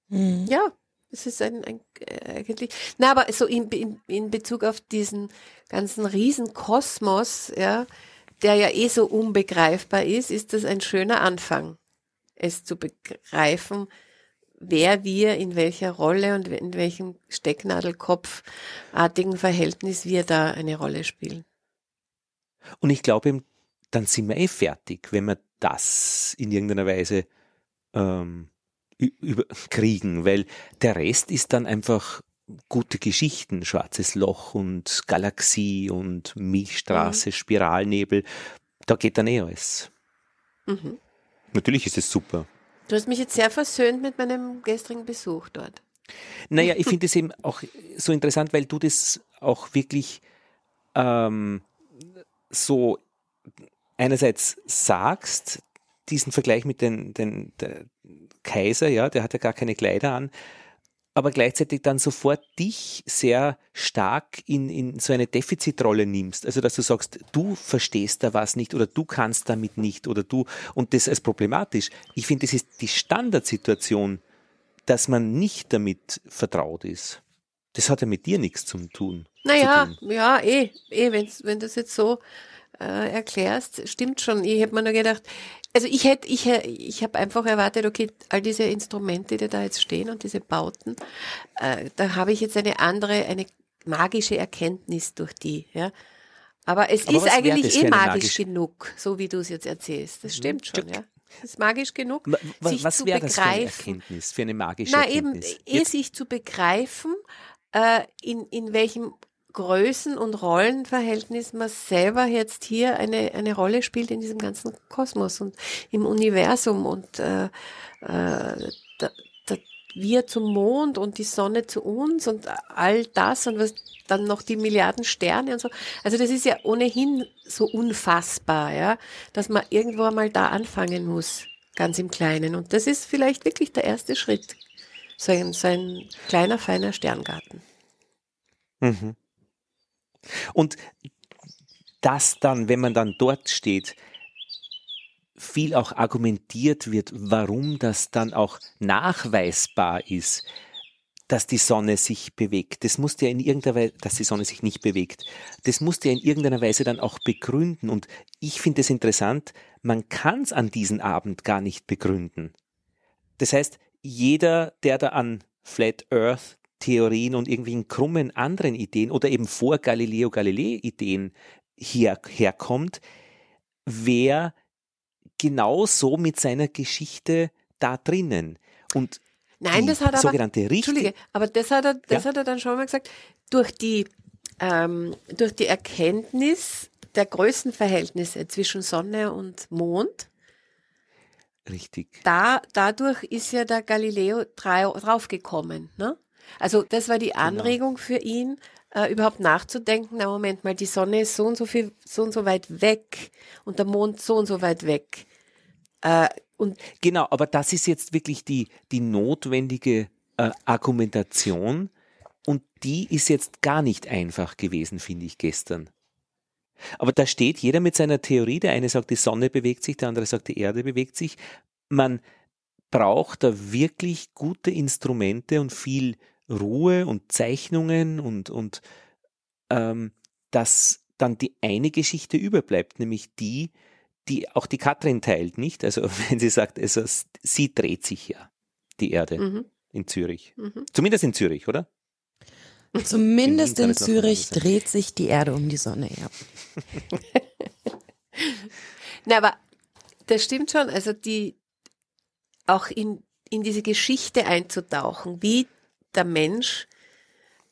Hm. Ja, es ist ein, ein äh, eigentlich, na, aber so in, in, in Bezug auf diesen ganzen Riesenkosmos, ja, der ja eh so unbegreifbar ist, ist das ein schöner Anfang, es zu begreifen, wer wir in welcher Rolle und in welchem Stecknadelkopfartigen Verhältnis wir da eine Rolle spielen. Und ich glaube, dann sind wir eh fertig, wenn wir das in irgendeiner Weise ähm, über kriegen, weil der Rest ist dann einfach gute Geschichten, schwarzes Loch und Galaxie und Milchstraße, Spiralnebel, da geht dann eh alles. Mhm. Natürlich ist es super. Du hast mich jetzt sehr versöhnt mit meinem gestrigen Besuch dort. Naja, ich finde es eben auch so interessant, weil du das auch wirklich ähm, so einerseits sagst, diesen Vergleich mit den, den Kaiser, ja, der hat ja gar keine Kleider an, aber gleichzeitig dann sofort dich sehr stark in, in so eine Defizitrolle nimmst. Also dass du sagst, du verstehst da was nicht oder du kannst damit nicht oder du und das als problematisch. Ich finde, das ist die Standardsituation, dass man nicht damit vertraut ist. Das hat ja mit dir nichts zu tun. Naja, zu tun. ja, eh, eh, wenn du das jetzt so äh, erklärst, stimmt schon. Ich hätte mir nur gedacht, also ich hätte, ich, ich habe einfach erwartet, okay, all diese Instrumente, die da jetzt stehen und diese Bauten, äh, da habe ich jetzt eine andere, eine magische Erkenntnis durch die, ja. Aber es Aber ist eigentlich das eh magisch magische- genug, so wie du es jetzt erzählst. Das stimmt schon, ja. Es ist magisch genug, wa- sich Was zu wäre das für eine begreifen. Erkenntnis, für eine magische Na eben, Erkenntnis? eh Jetzt- sich zu begreifen, äh, in, in welchem Größen- und Rollenverhältnis man selber jetzt hier eine, eine Rolle spielt in diesem ganzen Kosmos und im Universum und äh, äh, da, da, wir zum Mond und die Sonne zu uns und all das und was dann noch die Milliarden Sterne und so. Also das ist ja ohnehin so unfassbar, ja, dass man irgendwo einmal da anfangen muss, ganz im Kleinen. Und das ist vielleicht wirklich der erste Schritt. So ein, so ein kleiner, feiner Sterngarten. Mhm. Und dass dann, wenn man dann dort steht, viel auch argumentiert wird, warum das dann auch nachweisbar ist, dass die Sonne sich bewegt. Das musst du ja in irgendeiner Weise, dass die Sonne sich nicht bewegt. Das musst du ja in irgendeiner Weise dann auch begründen. Und ich finde es interessant, man kann es an diesem Abend gar nicht begründen. Das heißt, jeder, der da an Flat Earth Theorien und irgendwelchen krummen anderen Ideen oder eben vor Galileo Galilei Ideen hier, herkommt, wäre genauso mit seiner Geschichte da drinnen. Und Nein, die das hat aber, sogenannte Richtige, Entschuldige, aber das hat er, das Ja. hat er dann schon mal gesagt, durch die, ähm, durch die Erkenntnis der Größenverhältnisse zwischen Sonne und Mond, richtig. da, dadurch ist ja der Galileo draufgekommen. Ne? Also das war die Genau. Anregung für ihn, äh, überhaupt nachzudenken, na Moment mal, die Sonne ist so und so viel, so und so weit weg und der Mond so und so weit weg. Äh, und Genau, aber das ist jetzt wirklich die, die notwendige äh, Argumentation und die ist jetzt gar nicht einfach gewesen, finde ich, gestern. Aber da steht jeder mit seiner Theorie, der eine sagt, die Sonne bewegt sich, der andere sagt, die Erde bewegt sich. Man braucht da wirklich gute Instrumente und viel Ruhe und Zeichnungen und, und ähm, dass dann die eine Geschichte überbleibt, nämlich die, die auch die Katrin teilt, nicht? Also wenn sie sagt, also sie dreht sich ja, die Erde mhm, in Zürich. mhm. Zumindest in Zürich, oder? Zumindest In in Zürich dreht sich die Erde um die Sonne, ja. Na, aber das stimmt schon. Also die auch in, in diese Geschichte einzutauchen, wie der Mensch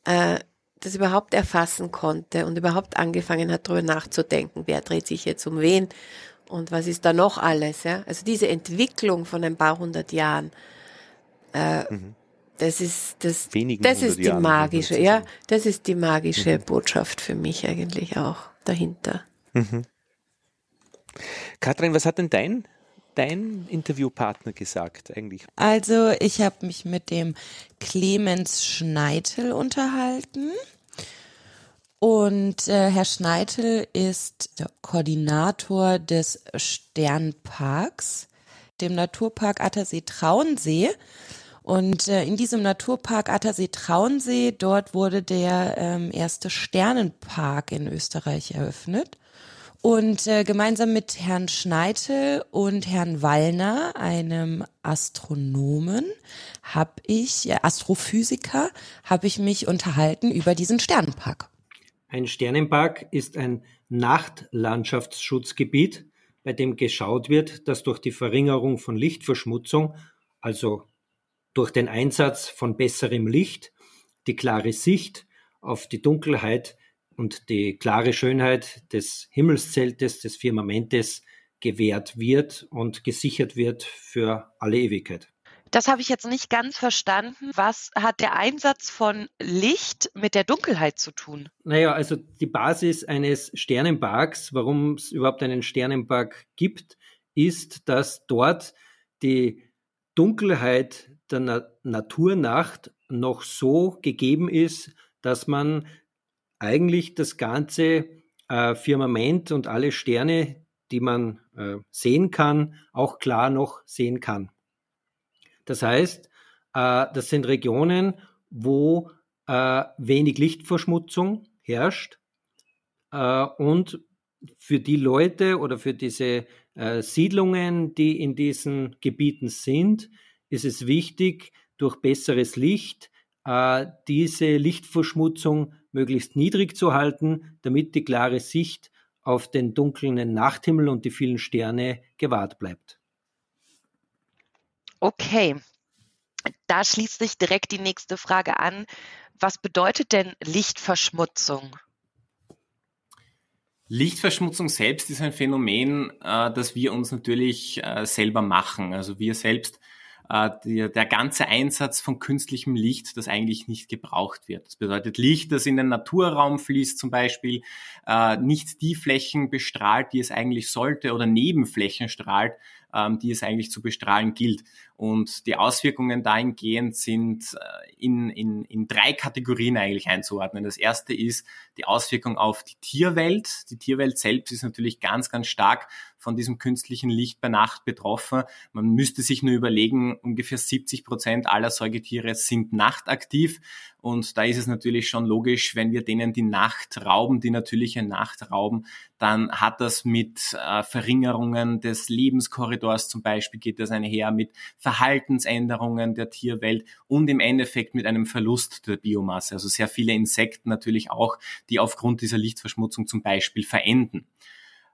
äh, das überhaupt erfassen konnte und überhaupt angefangen hat, darüber nachzudenken, wer dreht sich jetzt um wen und was ist da noch alles. Ja? Also diese Entwicklung von ein paar hundert Jahren, Äh, mhm. Das ist das, Wenigen das ist die magische, ja, das ist die magische mhm. Botschaft für mich eigentlich auch dahinter. Mhm. Kathrin, was hat denn dein dein Interviewpartner gesagt eigentlich? Also ich habe mich mit dem Clemens Schneitel unterhalten. Und äh, Herr Schneitel ist der Koordinator des Sternparks, dem Naturpark Attersee-Traunsee. Und äh, in diesem Naturpark Attersee-Traunsee, dort wurde der ähm, erste Sternenpark in Österreich eröffnet. Und äh, gemeinsam mit Herrn Schneitel und Herrn Wallner, einem Astronomen, habe ich, äh, Astrophysiker, habe ich mich unterhalten über diesen Sternenpark. Ein Sternenpark ist ein Nachtlandschaftsschutzgebiet, bei dem geschaut wird, dass durch die Verringerung von Lichtverschmutzung, also durch den Einsatz von besserem Licht, die klare Sicht auf die Dunkelheit und die klare Schönheit des Himmelszeltes, des Firmamentes gewährt wird und gesichert wird für alle Ewigkeit. Das habe ich jetzt nicht ganz verstanden. Was hat der Einsatz von Licht mit der Dunkelheit zu tun? Naja, also die Basis eines Sternenparks, warum es überhaupt einen Sternenpark gibt, ist, dass dort die Dunkelheit der Na Naturnacht noch so gegeben ist, dass man eigentlich das ganze äh, Firmament und alle Sterne, die man äh, sehen kann, auch klar noch sehen kann. Das heißt, äh, das sind Regionen, wo äh, wenig Lichtverschmutzung herrscht äh, und für die Leute oder für diese äh, Siedlungen, die in diesen Gebieten sind, ist es wichtig, durch besseres Licht diese Lichtverschmutzung möglichst niedrig zu halten, damit die klare Sicht auf den dunklen Nachthimmel und die vielen Sterne gewahrt bleibt. Okay, da schließt sich direkt die nächste Frage an. Was bedeutet denn Lichtverschmutzung? Lichtverschmutzung selbst ist ein Phänomen, äh, das wir uns natürlich äh, selber machen. Also wir selbst äh, der, der ganze Einsatz von künstlichem Licht, das eigentlich nicht gebraucht wird. Das bedeutet Licht, das in den Naturraum fließt zum Beispiel, äh, nicht die Flächen bestrahlt, die es eigentlich sollte, oder Nebenflächen strahlt, ähm, die es eigentlich zu bestrahlen gilt. Und die Auswirkungen dahingehend sind äh, in, in, in drei Kategorien eigentlich einzuordnen. Das erste ist die Auswirkung auf die Tierwelt. Die Tierwelt selbst ist natürlich ganz, ganz stark von diesem künstlichen Licht bei Nacht betroffen. Man müsste sich nur überlegen, ungefähr 70 Prozent aller Säugetiere sind nachtaktiv. Und da ist es natürlich schon logisch, wenn wir denen die Nacht rauben, die natürliche Nacht rauben, dann hat das mit äh, Verringerungen des Lebenskorridors zum Beispiel, geht das einher mit Verhaltensänderungen der Tierwelt und im Endeffekt mit einem Verlust der Biomasse. Also sehr viele Insekten natürlich auch, die aufgrund dieser Lichtverschmutzung zum Beispiel verenden.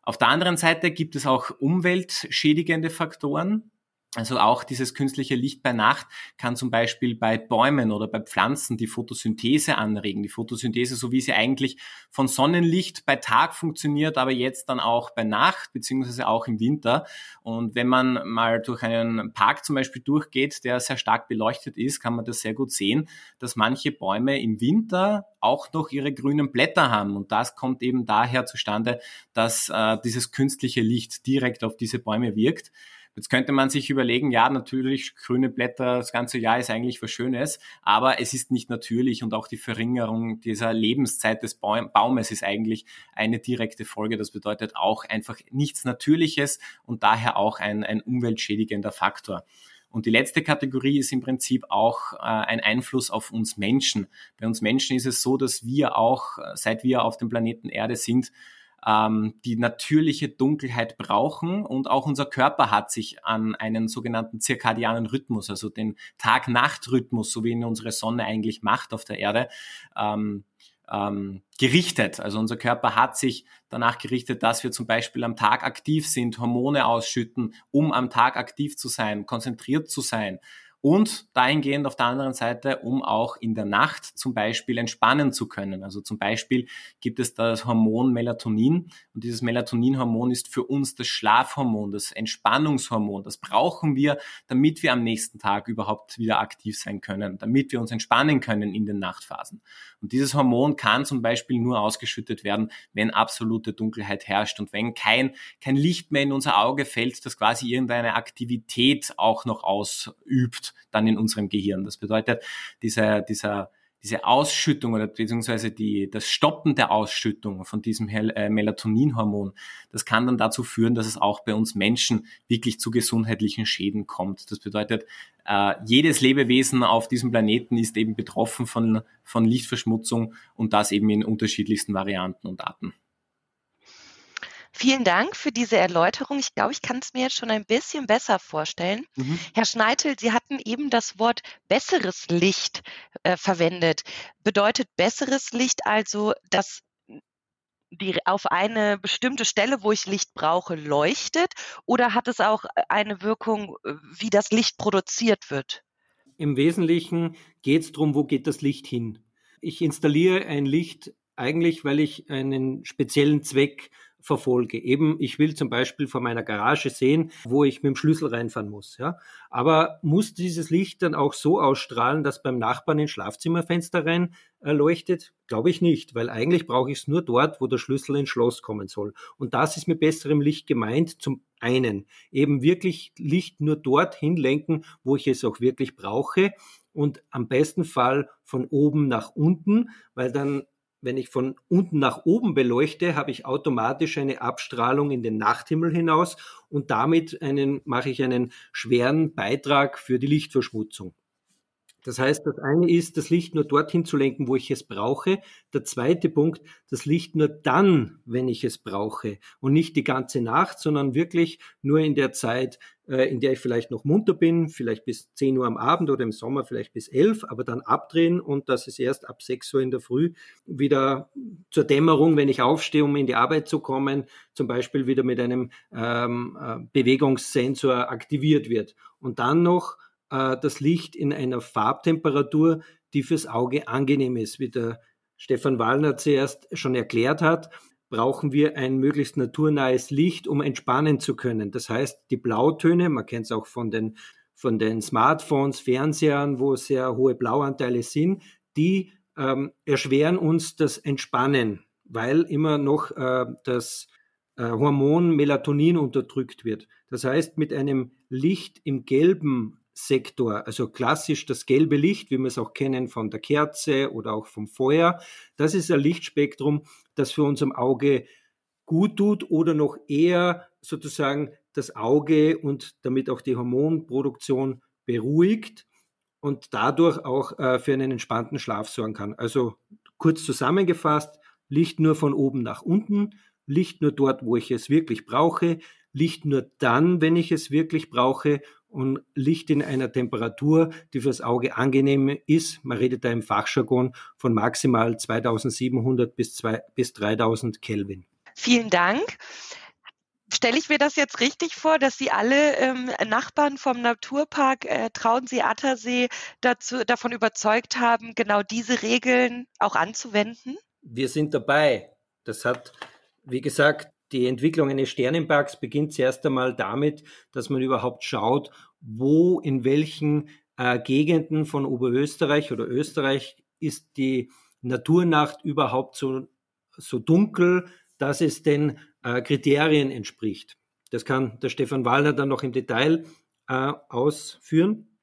Auf der anderen Seite gibt es auch umweltschädigende Faktoren. Also auch dieses künstliche Licht bei Nacht kann zum Beispiel bei Bäumen oder bei Pflanzen die Photosynthese anregen. Die Photosynthese, so wie sie eigentlich von Sonnenlicht bei Tag funktioniert, aber jetzt dann auch bei Nacht beziehungsweise auch im Winter. Und wenn man mal durch einen Park zum Beispiel durchgeht, der sehr stark beleuchtet ist, kann man das sehr gut sehen, dass manche Bäume im Winter auch noch ihre grünen Blätter haben. Und das kommt eben daher zustande, dass äh, dieses künstliche Licht direkt auf diese Bäume wirkt. Jetzt könnte man sich überlegen, ja, natürlich, grüne Blätter das ganze Jahr ist eigentlich was Schönes, aber es ist nicht natürlich und auch die Verringerung dieser Lebenszeit des Baumes ist eigentlich eine direkte Folge. Das bedeutet auch einfach nichts Natürliches und daher auch ein, ein umweltschädigender Faktor. Und die letzte Kategorie ist im Prinzip auch äh, ein Einfluss auf uns Menschen. Bei uns Menschen ist es so, dass wir auch, äh, seit wir auf dem Planeten Erde sind, ähm, die natürliche Dunkelheit brauchen und auch unser Körper hat sich an einen sogenannten zirkadianen Rhythmus, also den Tag-Nacht-Rhythmus, so wie ihn unsere Sonne eigentlich macht auf der Erde, ähm, ähm, gerichtet. Also unser Körper hat sich danach gerichtet, dass wir zum Beispiel am Tag aktiv sind, Hormone ausschütten, um am Tag aktiv zu sein, konzentriert zu sein. Und dahingehend auf der anderen Seite, um auch in der Nacht zum Beispiel entspannen zu können. Also zum Beispiel gibt es das Hormon Melatonin und dieses Melatoninhormon ist für uns das Schlafhormon, das Entspannungshormon. Das brauchen wir, damit wir am nächsten Tag überhaupt wieder aktiv sein können, damit wir uns entspannen können in den Nachtphasen. Und dieses Hormon kann zum Beispiel nur ausgeschüttet werden, wenn absolute Dunkelheit herrscht und wenn kein, kein Licht mehr in unser Auge fällt, das quasi irgendeine Aktivität auch noch ausübt dann in unserem Gehirn. Das bedeutet, dieser, dieser, diese Ausschüttung oder beziehungsweise die, das Stoppen der Ausschüttung von diesem äh, Melatoninhormon, das kann dann dazu führen, dass es auch bei uns Menschen wirklich zu gesundheitlichen Schäden kommt. Das bedeutet, äh, jedes Lebewesen auf diesem Planeten ist eben betroffen von, von Lichtverschmutzung und das eben in unterschiedlichsten Varianten und Arten. Vielen Dank für diese Erläuterung. Ich glaube, ich kann es mir jetzt schon ein bisschen besser vorstellen. Mhm. Herr Schneitel, Sie hatten eben das Wort besseres Licht äh, verwendet. Bedeutet besseres Licht also, dass die auf eine bestimmte Stelle, wo ich Licht brauche, leuchtet? Oder hat es auch äh, eine Wirkung, äh, wie das Licht produziert wird? Im Wesentlichen geht es darum, wo geht das Licht hin. Ich installiere ein Licht eigentlich, weil ich einen speziellen Zweck verfolge. Eben, ich will zum Beispiel vor meiner Garage sehen, wo ich mit dem Schlüssel reinfahren muss. Ja? Aber muss dieses Licht dann auch so ausstrahlen, dass beim Nachbarn ins Schlafzimmerfenster rein äh, leuchtet? Glaube ich nicht, weil eigentlich brauche ich es nur dort, wo der Schlüssel ins Schloss kommen soll. Und das ist mit besserem Licht gemeint. Zum einen eben wirklich Licht nur dort hinlenken, wo ich es auch wirklich brauche und am besten Fall von oben nach unten, weil dann wenn ich von unten nach oben beleuchte, habe ich automatisch eine Abstrahlung in den Nachthimmel hinaus und damit einen, mache ich einen schweren Beitrag für die Lichtverschmutzung. Das heißt, das eine ist, das Licht nur dorthin zu lenken, wo ich es brauche. Der zweite Punkt, das Licht nur dann, wenn ich es brauche und nicht die ganze Nacht, sondern wirklich nur in der Zeit, äh, in der ich vielleicht noch munter bin, vielleicht bis 10 Uhr am Abend oder im Sommer vielleicht bis 11, aber dann abdrehen und das ist erst ab 6 Uhr in der Früh wieder zur Dämmerung, wenn ich aufstehe, um in die Arbeit zu kommen, zum Beispiel wieder mit einem ähm, äh, Bewegungssensor aktiviert wird. Und dann noch äh, das Licht in einer Farbtemperatur, die fürs Auge angenehm ist. Wie der Stefan Wallner zuerst schon erklärt hat, brauchen wir ein möglichst naturnahes Licht, um entspannen zu können. Das heißt, die Blautöne, man kennt es auch von den, von den Smartphones, Fernsehern, wo sehr hohe Blauanteile sind, die ähm, erschweren uns das Entspannen, weil immer noch äh, das äh, Hormon Melatonin unterdrückt wird. Das heißt, mit einem Licht im gelben Sektor, also klassisch das gelbe Licht, wie wir es auch kennen von der Kerze oder auch vom Feuer. Das ist ein Lichtspektrum, das für unserem Auge gut tut oder noch eher sozusagen das Auge und damit auch die Hormonproduktion beruhigt und dadurch auch äh, für einen entspannten Schlaf sorgen kann. Also kurz zusammengefasst, Licht nur von oben nach unten, Licht nur dort, wo ich es wirklich brauche, Licht nur dann, wenn ich es wirklich brauche und Licht in einer Temperatur, die fürs Auge angenehm ist. Man redet da im Fachjargon von maximal 2700 bis, 2, bis 3000 Kelvin. Vielen Dank. Stelle ich mir das jetzt richtig vor, dass Sie alle ähm, Nachbarn vom Naturpark äh, Traunsee-Attersee dazu, davon überzeugt haben, genau diese Regeln auch anzuwenden? Wir sind dabei. Das hat, wie gesagt, die Entwicklung eines Sternenparks beginnt zuerst einmal damit, dass man überhaupt schaut, wo in welchen äh, Gegenden von Oberösterreich oder Österreich ist die Naturnacht überhaupt so, so dunkel, dass es den äh, Kriterien entspricht. Das kann der Stefan Wallner dann noch im Detail äh, ausführen.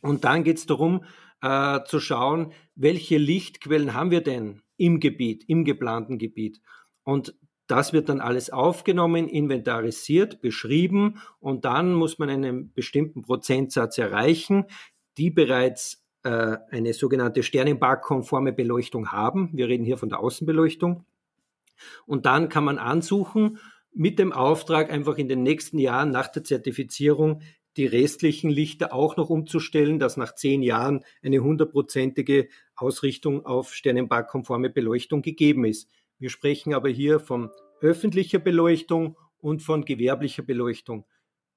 Und dann geht es darum, äh, zu schauen, welche Lichtquellen haben wir denn im Gebiet, im geplanten Gebiet. Und das wird dann alles aufgenommen, inventarisiert, beschrieben und dann muss man einen bestimmten Prozentsatz erreichen, die bereits äh, eine sogenannte Sternenpark-konforme Beleuchtung haben. Wir reden hier von der Außenbeleuchtung. Und dann kann man ansuchen, mit dem Auftrag einfach in den nächsten Jahren nach der Zertifizierung die restlichen Lichter auch noch umzustellen, dass nach zehn Jahren eine hundertprozentige Ausrichtung auf Sternenpark-konforme Beleuchtung gegeben ist. Wir sprechen aber hier von öffentlicher Beleuchtung und von gewerblicher Beleuchtung.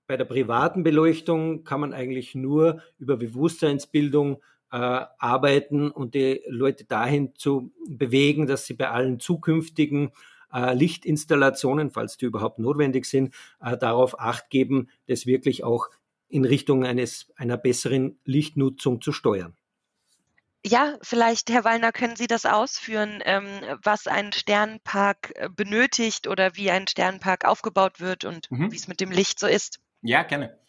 bei der privaten Beleuchtung kann man eigentlich nur über Bewusstseinsbildung äh, arbeiten und die Leute dahin zu bewegen, dass sie bei allen zukünftigen äh, Lichtinstallationen, falls die überhaupt notwendig sind, äh, darauf acht geben, das wirklich auch in Richtung eines, einer besseren Lichtnutzung zu steuern. Ja, vielleicht, Herr Wallner, können Sie das ausführen, ähm, was ein Sternenpark äh, benötigt oder wie ein Sternenpark aufgebaut wird und mhm. wie es mit dem Licht so ist? Ja, gerne.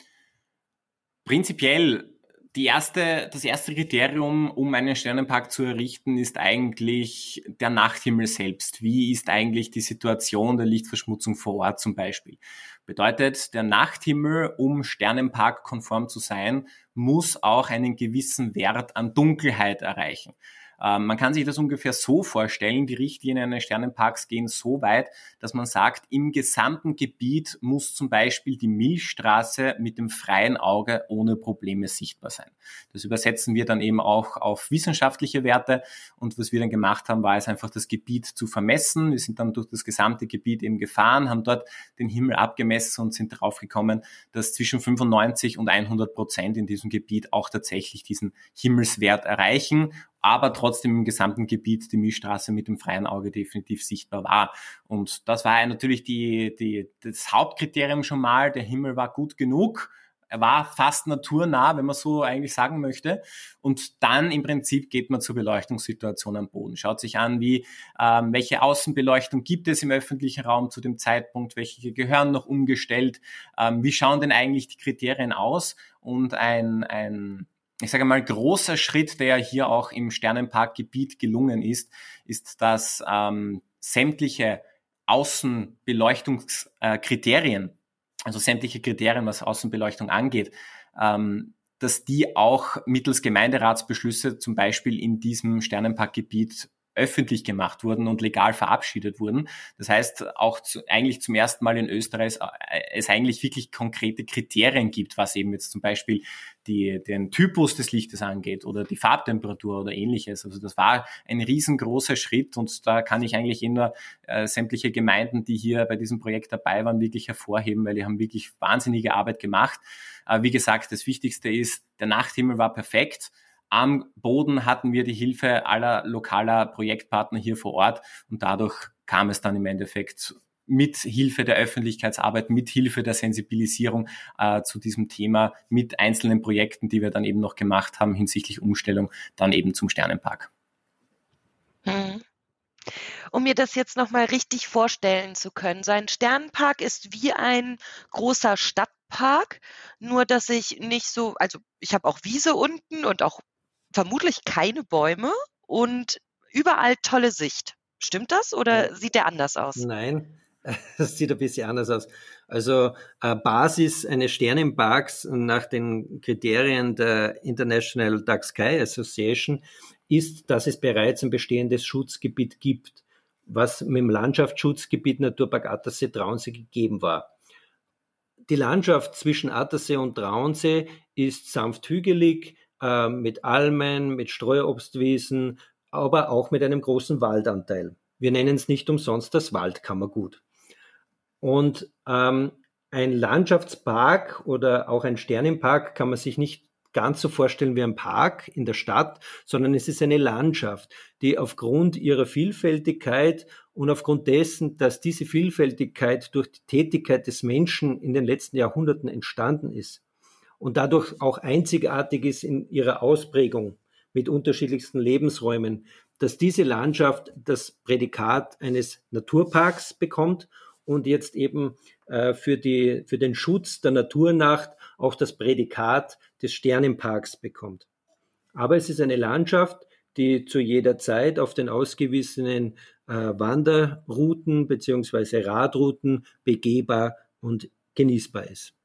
Prinzipiell die erste, das erste Kriterium, um einen Sternenpark zu errichten, ist eigentlich der Nachthimmel selbst. Wie ist eigentlich die Situation der Lichtverschmutzung vor Ort zum Beispiel? Bedeutet, der Nachthimmel, um Sternenpark konform zu sein, muss auch einen gewissen Wert an Dunkelheit erreichen. Ähm, man kann sich das ungefähr so vorstellen, die Richtlinien eines Sternenparks gehen so weit, dass man sagt, im gesamten Gebiet muss zum Beispiel die Milchstraße mit dem freien Auge ohne Probleme sichtbar sein. Das übersetzen wir dann eben auch auf wissenschaftliche Werte und was wir dann gemacht haben, war es einfach das Gebiet zu vermessen. Wir sind dann durch das gesamte Gebiet eben gefahren, haben dort den Himmel abgemessen und sind draufgekommen, dass zwischen 95 und 100 Prozent in diesem Gebiet auch tatsächlich diesen Himmelswert erreichen aber trotzdem im gesamten Gebiet die Milchstraße mit dem freien Auge definitiv sichtbar war. Und das war natürlich die, die, das Hauptkriterium schon mal. Der Himmel war gut genug. Er war fast naturnah, wenn man so eigentlich sagen möchte. Und dann im Prinzip geht man zur Beleuchtungssituation am Boden. Schaut sich an, wie ähm, welche Außenbeleuchtung gibt es im öffentlichen Raum zu dem Zeitpunkt, welche gehören noch umgestellt, ähm, wie schauen denn eigentlich die Kriterien aus und ein, ein ich sage mal, großer Schritt, der hier auch im Sternenparkgebiet gelungen ist, ist, dass ähm, sämtliche Außenbeleuchtungskriterien, also sämtliche Kriterien, was Außenbeleuchtung angeht, ähm, dass die auch mittels Gemeinderatsbeschlüsse zum Beispiel in diesem Sternenparkgebiet öffentlich gemacht wurden und legal verabschiedet wurden. Das heißt, auch zu, eigentlich zum ersten Mal in Österreich äh, es eigentlich wirklich konkrete Kriterien gibt, was eben jetzt zum Beispiel die, den Typus des Lichtes angeht oder die Farbtemperatur oder ähnliches. Also das war ein riesengroßer Schritt und da kann ich eigentlich nur äh, sämtliche Gemeinden, die hier bei diesem Projekt dabei waren, wirklich hervorheben, weil die haben wirklich wahnsinnige Arbeit gemacht. Äh, wie gesagt, das Wichtigste ist, der Nachthimmel war perfekt. Am Boden hatten wir die Hilfe aller lokaler Projektpartner hier vor Ort und dadurch kam es dann im Endeffekt mit Hilfe der Öffentlichkeitsarbeit, mit Hilfe der Sensibilisierung äh, zu diesem Thema, mit einzelnen Projekten, die wir dann eben noch gemacht haben hinsichtlich Umstellung, dann eben zum Sternenpark. Hm. Um mir das jetzt nochmal richtig vorstellen zu können, so ein Sternenpark ist wie ein großer Stadtpark, nur dass ich nicht so, also ich habe auch Wiese unten und auch vermutlich keine Bäume und überall tolle Sicht. Stimmt das oder sieht der anders aus? Nein, das sieht ein bisschen anders aus. Also äh, Basis eines Sternenparks nach den Kriterien der International Dark Sky Association ist, dass es bereits ein bestehendes Schutzgebiet gibt, was mit dem Landschaftsschutzgebiet Naturpark Attersee Traunsee gegeben war. Die Landschaft zwischen Attersee und Traunsee ist sanft hügelig, äh, mit Almen, mit Streuobstwiesen, aber auch mit einem großen Waldanteil. Wir nennen es nicht umsonst das Waldkammergut. Und ähm, ein Landschaftspark oder auch ein Sternenpark kann man sich nicht ganz so vorstellen wie ein Park in der Stadt, sondern es ist eine Landschaft, die aufgrund ihrer Vielfältigkeit und aufgrund dessen, dass diese Vielfältigkeit durch die Tätigkeit des Menschen in den letzten Jahrhunderten entstanden ist und dadurch auch einzigartig ist in ihrer Ausprägung mit unterschiedlichsten Lebensräumen, dass diese Landschaft das Prädikat eines Naturparks bekommt und jetzt eben äh, für, die, für den Schutz der Naturnacht auch das Prädikat des Sternenparks bekommt. Aber es ist eine Landschaft, die zu jeder Zeit auf den ausgewiesenen äh, Wanderrouten beziehungsweise Radrouten begehbar und genießbar ist.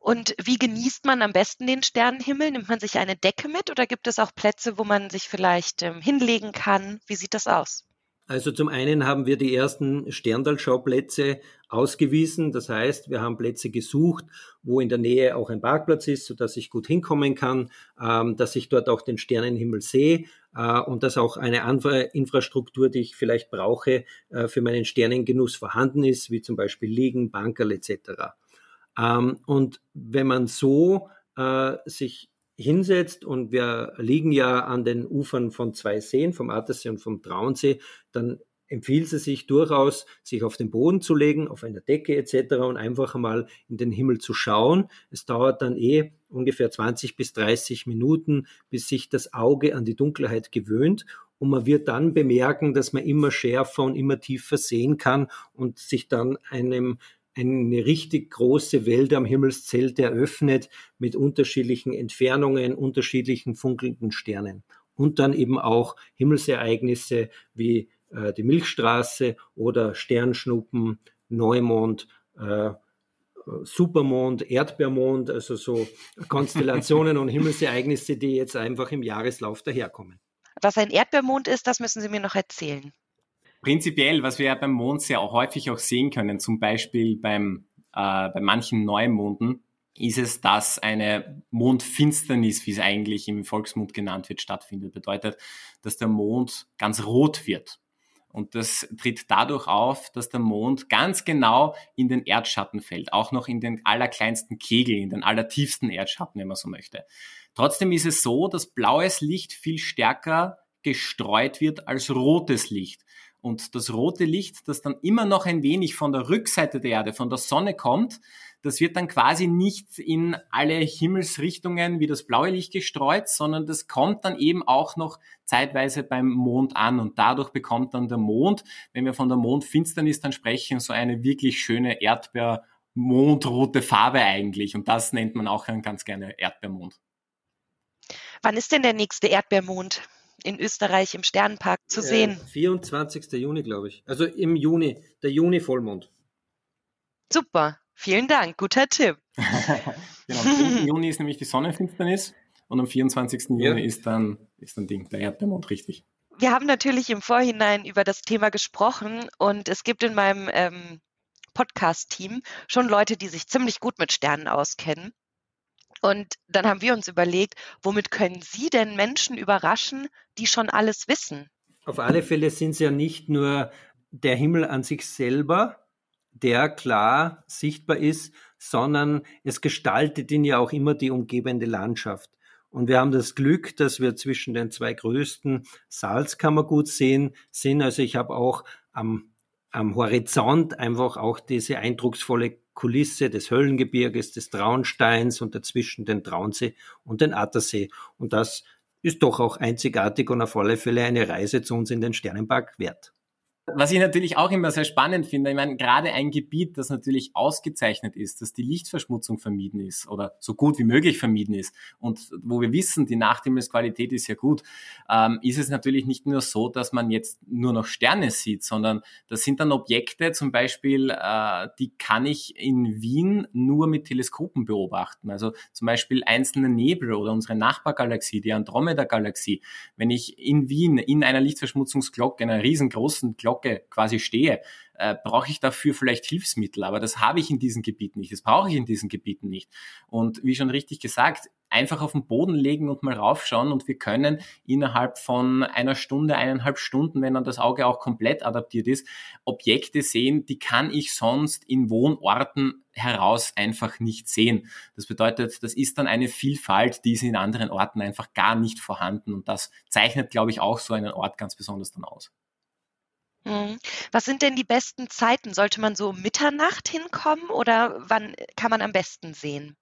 Und wie genießt man am besten den Sternenhimmel? Nimmt man sich eine Decke mit oder gibt es auch Plätze, wo man sich vielleicht ähm, hinlegen kann? Wie sieht das aus? Also zum einen haben wir die ersten Sterndalschauplätze ausgewiesen. Das heißt, wir haben Plätze gesucht, wo in der Nähe auch ein Parkplatz ist, sodass ich gut hinkommen kann, ähm, dass ich dort auch den Sternenhimmel sehe äh, und dass auch eine andere Infrastruktur, die ich vielleicht brauche, äh, für meinen Sternengenuss vorhanden ist, wie zum Beispiel Liegen, Bankerl etc. Ähm, und wenn man so äh, sich hinsetzt und wir liegen ja an den Ufern von zwei Seen, vom Attersee und vom Traunsee, dann empfiehlt es sich durchaus, sich auf den Boden zu legen, auf einer Decke etc. und einfach einmal in den Himmel zu schauen. Es dauert dann eh ungefähr 20 bis 30 Minuten, bis sich das Auge an die Dunkelheit gewöhnt und man wird dann bemerken, dass man immer schärfer und immer tiefer sehen kann und sich dann einem eine richtig große Welt am Himmelszelt eröffnet mit unterschiedlichen Entfernungen, unterschiedlichen funkelnden Sternen. Und dann eben auch Himmelsereignisse wie äh, die Milchstraße oder Sternschnuppen, Neumond, äh, Supermond, Erdbeermond, also so Konstellationen und Himmelsereignisse, die jetzt einfach im Jahreslauf daherkommen. Was ein Erdbeermond ist, das müssen Sie mir noch erzählen. Prinzipiell, was wir ja beim Mond sehr häufig auch sehen können, zum Beispiel beim, äh, bei manchen Neumonden, ist es, dass eine Mondfinsternis, wie es eigentlich im Volksmund genannt wird, stattfindet. Bedeutet, dass der Mond ganz rot wird. Und das tritt dadurch auf, dass der Mond ganz genau in den Erdschatten fällt, auch noch in den allerkleinsten Kegel, in den allertiefsten Erdschatten, wenn man so möchte. Trotzdem ist es so, dass blaues Licht viel stärker gestreut wird als rotes Licht. Und das rote Licht, das dann immer noch ein wenig von der Rückseite der Erde, von der Sonne kommt, das wird dann quasi nicht in alle Himmelsrichtungen wie das blaue Licht gestreut, sondern das kommt dann eben auch noch zeitweise beim Mond an und dadurch bekommt dann der Mond, wenn wir von der Mondfinsternis dann sprechen, so eine wirklich schöne Erdbeer mondrote Farbe eigentlich und das nennt man auch ganz gerne Erdbeermond. Wann ist denn der nächste Erdbeermond? In Österreich im Sternenpark zu sehen. 24. Juni, glaube ich. Also im Juni, der Juni-Vollmond. Super, vielen Dank, guter Tipp. genau, am Juni ist nämlich die Sonnenfinsternis und am 24. Ja. Juni ist dann, ist dann Ding, der Erdbeermond, richtig. Wir haben natürlich im Vorhinein über das Thema gesprochen und es gibt in meinem ähm, Podcast-Team schon Leute, die sich ziemlich gut mit Sternen auskennen. Und dann haben wir uns überlegt, womit können Sie denn Menschen überraschen, die schon alles wissen? Auf alle Fälle sind es ja nicht nur der Himmel an sich selber, der klar sichtbar ist, sondern es gestaltet ihn ja auch immer die umgebende Landschaft. Und wir haben das Glück, dass wir zwischen den zwei größten Salzkammergut sehen, sind. Also ich habe auch am, am Horizont einfach auch diese eindrucksvolle Kulisse des Höllengebirges, des Traunsteins und dazwischen den Traunsee und den Attersee. Und das ist doch auch einzigartig und auf alle Fälle eine Reise zu uns in den Sternenpark wert. Was ich natürlich auch immer sehr spannend finde, ich meine, gerade ein Gebiet, das natürlich ausgezeichnet ist, dass die Lichtverschmutzung vermieden ist oder so gut wie möglich vermieden ist und wo wir wissen, die Nachhimmelsqualität ist ja gut, ähm, ist es natürlich nicht nur so, dass man jetzt nur noch Sterne sieht, sondern das sind dann Objekte, zum Beispiel, äh, die kann ich in Wien nur mit Teleskopen beobachten. Also zum Beispiel einzelne Nebel oder unsere Nachbargalaxie, die Andromeda-Galaxie. Wenn ich in Wien in einer Lichtverschmutzungsglocke, einer riesengroßen Glocke Glocke quasi stehe, äh, brauche ich dafür vielleicht Hilfsmittel, aber das habe ich in diesen Gebieten nicht, das brauche ich in diesen Gebieten nicht. Und wie schon richtig gesagt, einfach auf den Boden legen und mal raufschauen und wir können innerhalb von einer Stunde, eineinhalb Stunden, wenn dann das Auge auch komplett adaptiert ist, Objekte sehen, die kann ich sonst in Wohnorten heraus einfach nicht sehen. Das bedeutet, das ist dann eine Vielfalt, die ist in anderen Orten einfach gar nicht vorhanden und das zeichnet, glaube ich, auch so einen Ort ganz besonders dann aus. Mhm. Was sind denn die besten Zeiten? Sollte man so um Mitternacht hinkommen oder wann kann man am besten sehen?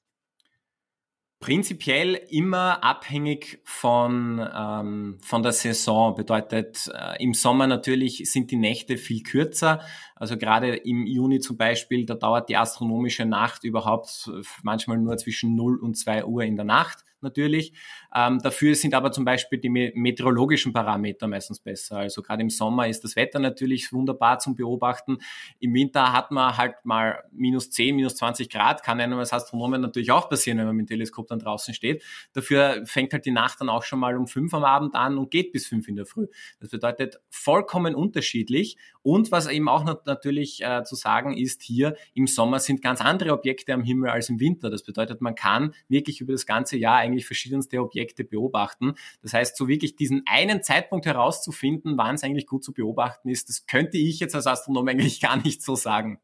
Prinzipiell immer abhängig von, ähm, von der Saison. Bedeutet, äh, im Sommer natürlich sind die Nächte viel kürzer. Also gerade im Juni zum Beispiel, da dauert die astronomische Nacht überhaupt manchmal nur zwischen 0 und 2 Uhr in der Nacht natürlich. Ähm, dafür sind aber zum Beispiel die meteorologischen Parameter meistens besser. Also gerade im Sommer ist das Wetter natürlich wunderbar zum Beobachten. Im Winter hat man halt mal minus 10, minus 20 Grad. Kann einem als Astronomen natürlich auch passieren, wenn man mit dem Teleskop dann draußen steht. Dafür fängt halt die Nacht dann auch schon mal um fünf am Abend an und geht bis fünf in der Früh. Das bedeutet vollkommen unterschiedlich. Und was eben auch natürlich äh, zu sagen ist, hier im Sommer sind ganz andere Objekte am Himmel als im Winter. Das bedeutet, man kann wirklich über das ganze Jahr eigentlich verschiedenste Objekte beobachten. Das heißt, so wirklich diesen einen Zeitpunkt herauszufinden, wann es eigentlich gut zu beobachten ist, das könnte ich jetzt als Astronom eigentlich gar nicht so sagen.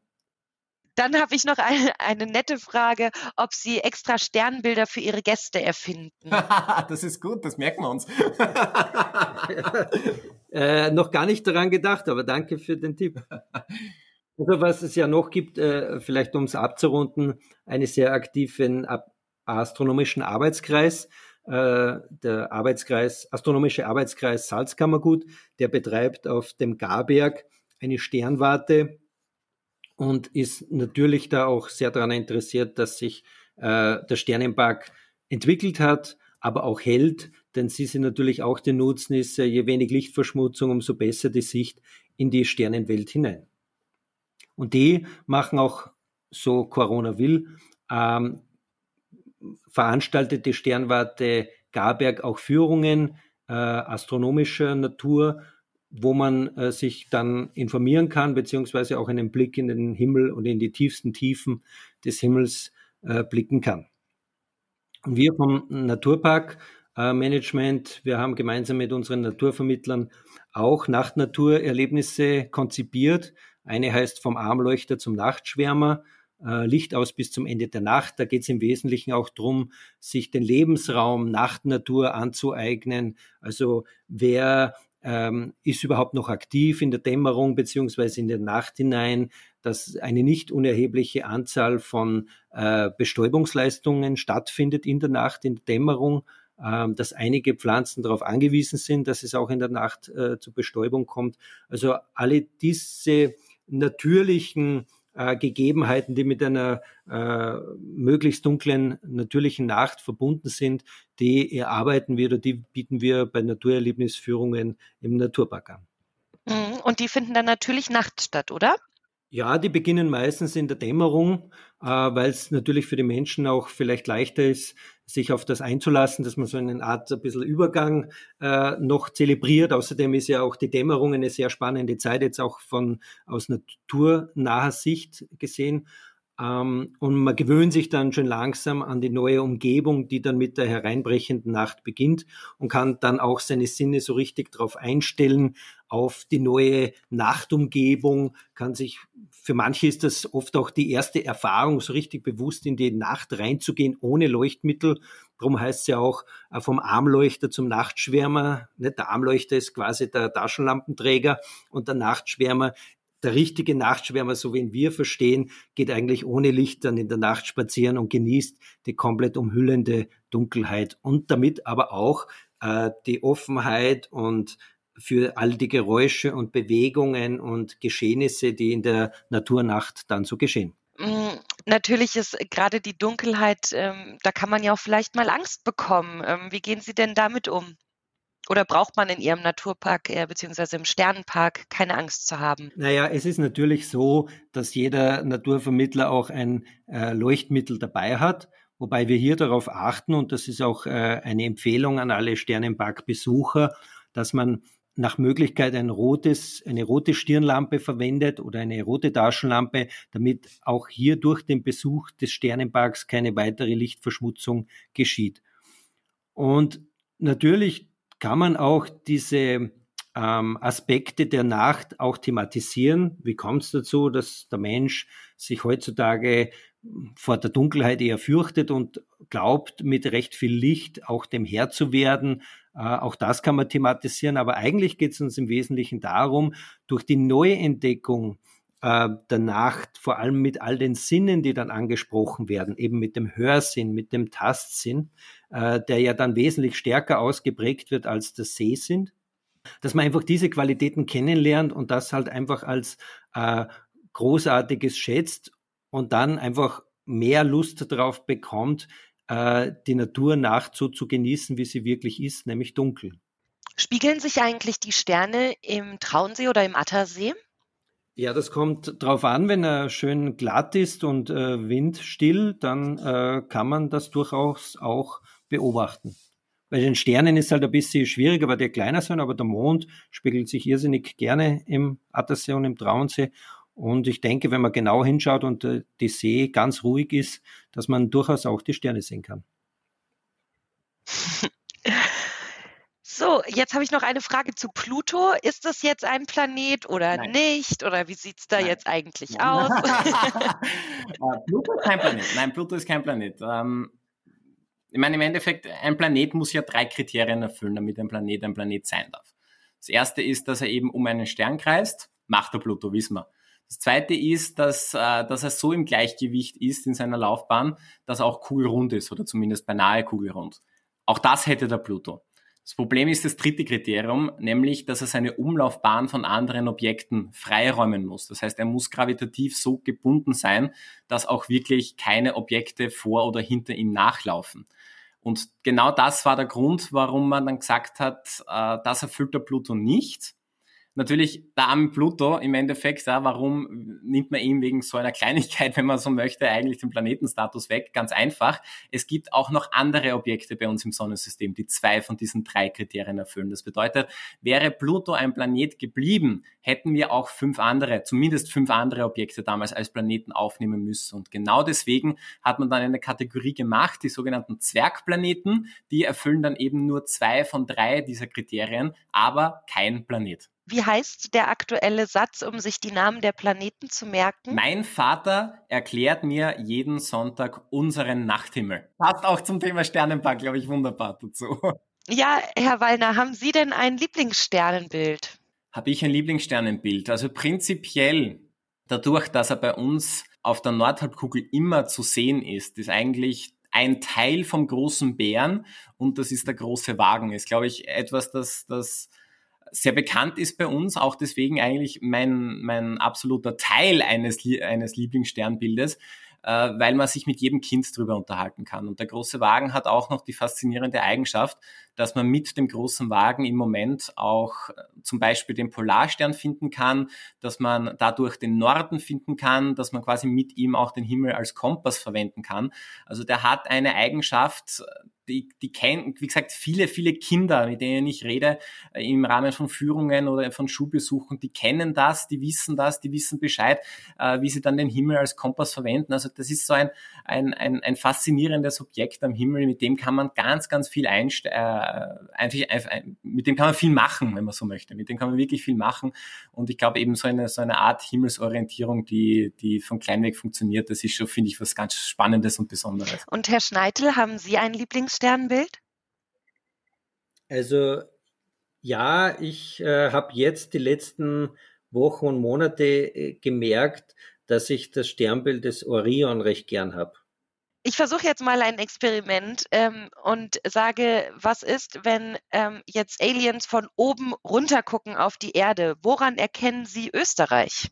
Dann habe ich noch eine, eine nette Frage, ob Sie extra Sternbilder für Ihre Gäste erfinden. das ist gut, das merken wir uns. äh, noch gar nicht daran gedacht, aber danke für den Tipp. Also was es ja noch gibt, äh, vielleicht um es abzurunden, einen sehr aktiven astronomischen Arbeitskreis, äh, der Arbeitskreis, astronomische Arbeitskreis Salzkammergut, der betreibt auf dem Garberg eine Sternwarte und ist natürlich da auch sehr daran interessiert, dass sich äh, der Sternenpark entwickelt hat, aber auch hält, denn sie sind natürlich auch die Nutznisse, je wenig Lichtverschmutzung, umso besser die Sicht in die Sternenwelt hinein. Und die machen auch, so Corona will, ähm, veranstaltet die Sternwarte Garberg auch Führungen äh, astronomischer Natur, wo man äh, sich dann informieren kann, beziehungsweise auch einen Blick in den Himmel und in die tiefsten Tiefen des Himmels äh, blicken kann. Und wir vom Naturpark äh, Management, wir haben gemeinsam mit unseren Naturvermittlern auch Nacht-Natur-Erlebnisse konzipiert. Eine heißt vom Armleuchter zum Nachtschwärmer, Licht aus bis zum Ende der Nacht. Da geht es im Wesentlichen auch darum, sich den Lebensraum Nacht-Natur anzueignen. Also wer ähm, ist überhaupt noch aktiv in der Dämmerung beziehungsweise in der Nacht hinein, dass eine nicht unerhebliche Anzahl von äh, Bestäubungsleistungen stattfindet in der Nacht, in der Dämmerung, äh, dass einige Pflanzen darauf angewiesen sind, dass es auch in der Nacht äh, zur Bestäubung kommt. Also alle diese natürlichen äh, Gegebenheiten, die mit einer äh, möglichst dunklen, natürlichen Nacht verbunden sind, die erarbeiten wir oder die bieten wir bei Naturerlebnisführungen im Naturpark an. Mhm. Und die finden dann natürlich nachts statt, oder? Ja, die beginnen meistens in der Dämmerung, äh, weil es natürlich für die Menschen auch vielleicht leichter ist, sich auf das einzulassen, dass man so eine Art ein bisschen Übergang äh, noch zelebriert. Außerdem ist ja auch die Dämmerung eine sehr spannende Zeit, jetzt auch von aus naturnaher Sicht gesehen. Ähm, und man gewöhnt sich dann schon langsam an die neue Umgebung, die dann mit der hereinbrechenden Nacht beginnt und kann dann auch seine Sinne so richtig darauf einstellen, auf die neue Nachtumgebung, kann sich, für manche ist das oft auch die erste Erfahrung, so richtig bewusst in die Nacht reinzugehen, ohne Leuchtmittel. Darum heißt es ja auch äh, vom Armleuchter zum Nachtschwärmer. Der Armleuchter ist quasi der Taschenlampenträger und der Nachtschwärmer der richtige Nachtschwärmer, so wie wir verstehen, geht eigentlich ohne Licht dann in der Nacht spazieren und genießt die komplett umhüllende Dunkelheit und damit aber auch äh, die Offenheit und für all die Geräusche und Bewegungen und Geschehnisse, die in der Naturnacht dann so geschehen. Mm, natürlich ist gerade die Dunkelheit, ähm, da kann man ja auch vielleicht mal Angst bekommen. Ähm, wie gehen Sie denn damit um? Oder braucht man in Ihrem Naturpark äh, beziehungsweise im Sternenpark keine Angst zu haben? Naja, es ist natürlich so, dass jeder Naturvermittler auch ein äh, Leuchtmittel dabei hat, wobei wir hier darauf achten, und das ist auch äh, eine Empfehlung an alle Sternenpark-Besucher, dass man nach Möglichkeit ein rotes, eine rote Stirnlampe verwendet oder eine rote Taschenlampe, damit auch hier durch den Besuch des Sternenparks keine weitere Lichtverschmutzung geschieht. Und natürlich kann man auch diese ähm, Aspekte der Nacht auch thematisieren. Wie kommt es dazu, dass der Mensch sich heutzutage vor der Dunkelheit eher fürchtet und glaubt, mit recht viel Licht auch dem Herr zu werden. Äh, auch das kann man thematisieren, aber eigentlich geht es uns im Wesentlichen darum, durch die Neuentdeckung äh, der Nacht, vor allem mit all den Sinnen, die dann angesprochen werden, eben mit dem Hörsinn, mit dem Tastsinn, äh, der ja dann wesentlich stärker ausgeprägt wird als der Sehsinn, dass man einfach diese Qualitäten kennenlernt und das halt einfach als äh, Großartiges schätzt und dann einfach mehr Lust darauf bekommt, äh, die Natur nachts so zu genießen, wie sie wirklich ist, nämlich dunkel. Spiegeln sich eigentlich die Sterne im Traunsee oder im Attersee? Ja, das kommt drauf an, wenn er schön glatt ist und äh, windstill, dann äh, kann man das durchaus auch beobachten. Bei den Sternen ist halt ein bisschen schwieriger, weil die kleiner sind, aber der Mond spiegelt sich irrsinnig gerne im Attersee und im Traunsee. Und ich denke, wenn man genau hinschaut und äh, die See ganz ruhig ist, dass man durchaus auch die Sterne sehen kann. So, jetzt habe ich noch eine Frage zu Pluto. Ist das jetzt ein Planet oder Nein. nicht? Oder wie sieht es da Nein. jetzt eigentlich Nein. aus? Äh, Pluto ist kein Planet. Nein, Pluto ist kein Planet. Ähm, ich meine, im Endeffekt, ein Planet muss ja drei Kriterien erfüllen, damit ein Planet ein Planet sein darf. Das erste ist, dass er eben um einen Stern kreist. Macht der Pluto, wissen wir. Das zweite ist, dass, äh, dass er so im Gleichgewicht ist in seiner Laufbahn, dass er auch kugelrund ist oder zumindest beinahe kugelrund. Auch das hätte der Pluto. Das Problem ist das dritte Kriterium, nämlich, dass er seine Umlaufbahn von anderen Objekten freiräumen muss. Das heißt, er muss gravitativ so gebunden sein, dass auch wirklich keine Objekte vor oder hinter ihm nachlaufen. Und genau das war der Grund, warum man dann gesagt hat, äh, das erfüllt der Pluto nicht natürlich der arme Pluto im Endeffekt, ja, warum nimmt man ihm wegen so einer Kleinigkeit, wenn man so möchte, eigentlich den Planetenstatus weg? Ganz einfach. Es gibt auch noch andere Objekte bei uns im Sonnensystem, die zwei von diesen drei Kriterien erfüllen. Das bedeutet, wäre Pluto ein Planet geblieben, hätten wir auch fünf andere, zumindest fünf andere Objekte damals als Planeten aufnehmen müssen. Und genau deswegen hat man dann eine Kategorie gemacht, die sogenannten Zwergplaneten, die erfüllen dann eben nur zwei von drei dieser Kriterien, aber kein Planet. Wie heißt der aktuelle Satz, um sich die Namen der Planeten zu merken? Mein Vater erklärt mir jeden Sonntag unseren Nachthimmel. Passt auch zum Thema Sternenpark, glaube ich, wunderbar dazu. Ja, Herr Wallner, haben Sie denn ein Lieblingssternenbild? Habe ich ein Lieblingssternenbild? Also prinzipiell, dadurch, dass er bei uns auf der Nordhalbkugel immer zu sehen ist, ist eigentlich ein Teil vom großen Bären und das ist der große Wagen. Ist, glaube ich, etwas, das, das sehr bekannt ist bei uns, auch deswegen eigentlich mein, mein absoluter Teil eines, eines Lieblingssternbildes, äh, weil man sich mit jedem Kind drüber unterhalten kann. Und der große Wagen hat auch noch die faszinierende Eigenschaft, dass man mit dem großen Wagen im Moment auch äh, zum Beispiel den Polarstern finden kann, dass man dadurch den Norden finden kann, dass man quasi mit ihm auch den Himmel als Kompass verwenden kann. Also der hat eine Eigenschaft, die, die kennen, wie gesagt, viele, viele Kinder, mit denen ich rede, äh, im Rahmen von Führungen oder von Schulbesuchen, die kennen das, die wissen das, die wissen Bescheid, äh, wie sie dann den Himmel als Kompass verwenden. Also das ist so ein, ein, ein, ein faszinierendes Objekt am Himmel, mit dem kann man ganz, ganz viel einsteigen, äh, einfach, einfach, mit dem kann man viel machen, wenn man so möchte. Mit dem kann man wirklich viel machen. Und ich glaube eben so eine, so eine Art Himmelsorientierung, die, die von klein weg funktioniert, das ist schon, finde ich, was ganz Spannendes und Besonderes. Und Herr Schneitel, haben Sie ein Lieblings Sternbild? Also ja, ich äh, habe jetzt die letzten Wochen und Monate äh, gemerkt, dass ich das Sternbild des Orion recht gern habe. Ich versuche jetzt mal ein Experiment ähm, und sage, was ist, wenn ähm, jetzt Aliens von oben runter gucken auf die Erde? Woran erkennen sie Österreich?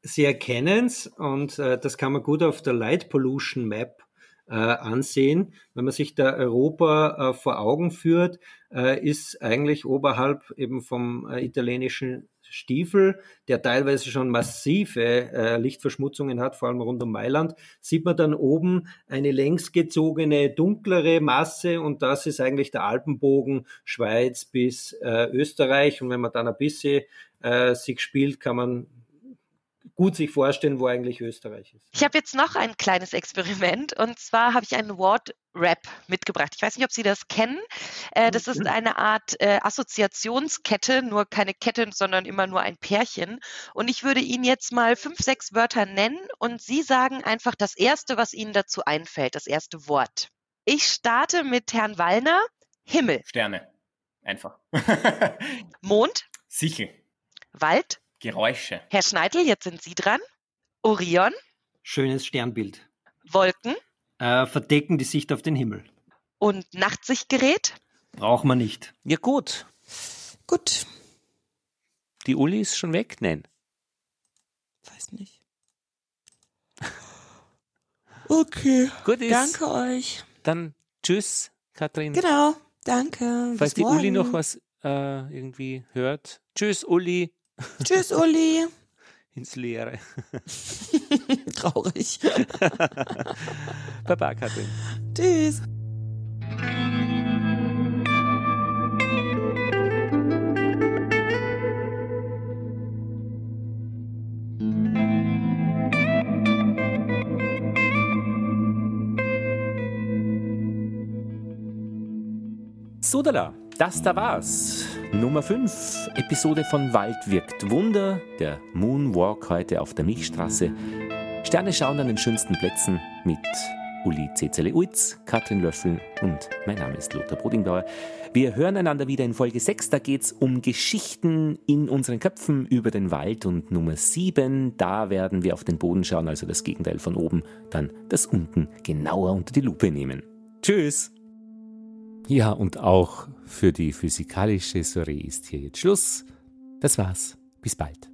Sie erkennen es und äh, das kann man gut auf der Light Pollution Map äh, ansehen. Wenn man sich da Europa äh, vor Augen führt, äh, ist eigentlich oberhalb eben vom äh, italienischen Stiefel, der teilweise schon massive äh, Lichtverschmutzungen hat, vor allem rund um Mailand, sieht man dann oben eine längsgezogene, dunklere Masse und das ist eigentlich der Alpenbogen Schweiz bis äh, Österreich. Und wenn man dann ein bisschen äh, sich spielt, kann man gut sich vorstellen, wo eigentlich Österreich ist. Ich habe jetzt noch ein kleines Experiment und zwar habe ich einen Word Rap mitgebracht. Ich weiß nicht, ob Sie das kennen. Äh, das ist mhm. eine Art äh, Assoziationskette, nur keine Kette, sondern immer nur ein Pärchen. Und ich würde Ihnen jetzt mal fünf, sechs Wörter nennen und Sie sagen einfach das erste, was Ihnen dazu einfällt, das erste Wort. Ich starte mit Herrn Wallner. Himmel. Sterne. Einfach. Mond. Sichel. Wald. Geräusche. Herr Schneidel, jetzt sind Sie dran. Orion. Schönes Sternbild. Wolken. Äh, verdecken die Sicht auf den Himmel. Und Nachtsichtgerät? Braucht man nicht. Ja, gut. Gut. Die Uli ist schon weg? Nein. Weiß nicht. Okay. Gut ist. Danke euch. Dann tschüss, Kathrin. Genau. Danke. Falls Bis die morgen. Uli noch was äh, irgendwie hört. Tschüss, Uli. Tschüss, Uli. Ins Leere. Traurig. Baba, Katrin. Tschüss. Sodala das da war's. Nummer 5, Episode von Wald wirkt Wunder, der Moonwalk heute auf der Milchstraße. Sterne schauen an den schönsten Plätzen mit Uli Cezele Uitz, Katrin Löffel und mein Name ist Lothar Bodingbauer. Wir hören einander wieder in Folge 6. Da geht's um Geschichten in unseren Köpfen über den Wald. Und Nummer 7, da werden wir auf den Boden schauen, also das Gegenteil von oben, dann das unten genauer unter die Lupe nehmen. Tschüss! Ja, und auch für die physikalische Soiree ist hier jetzt Schluss. Das war's. Bis bald.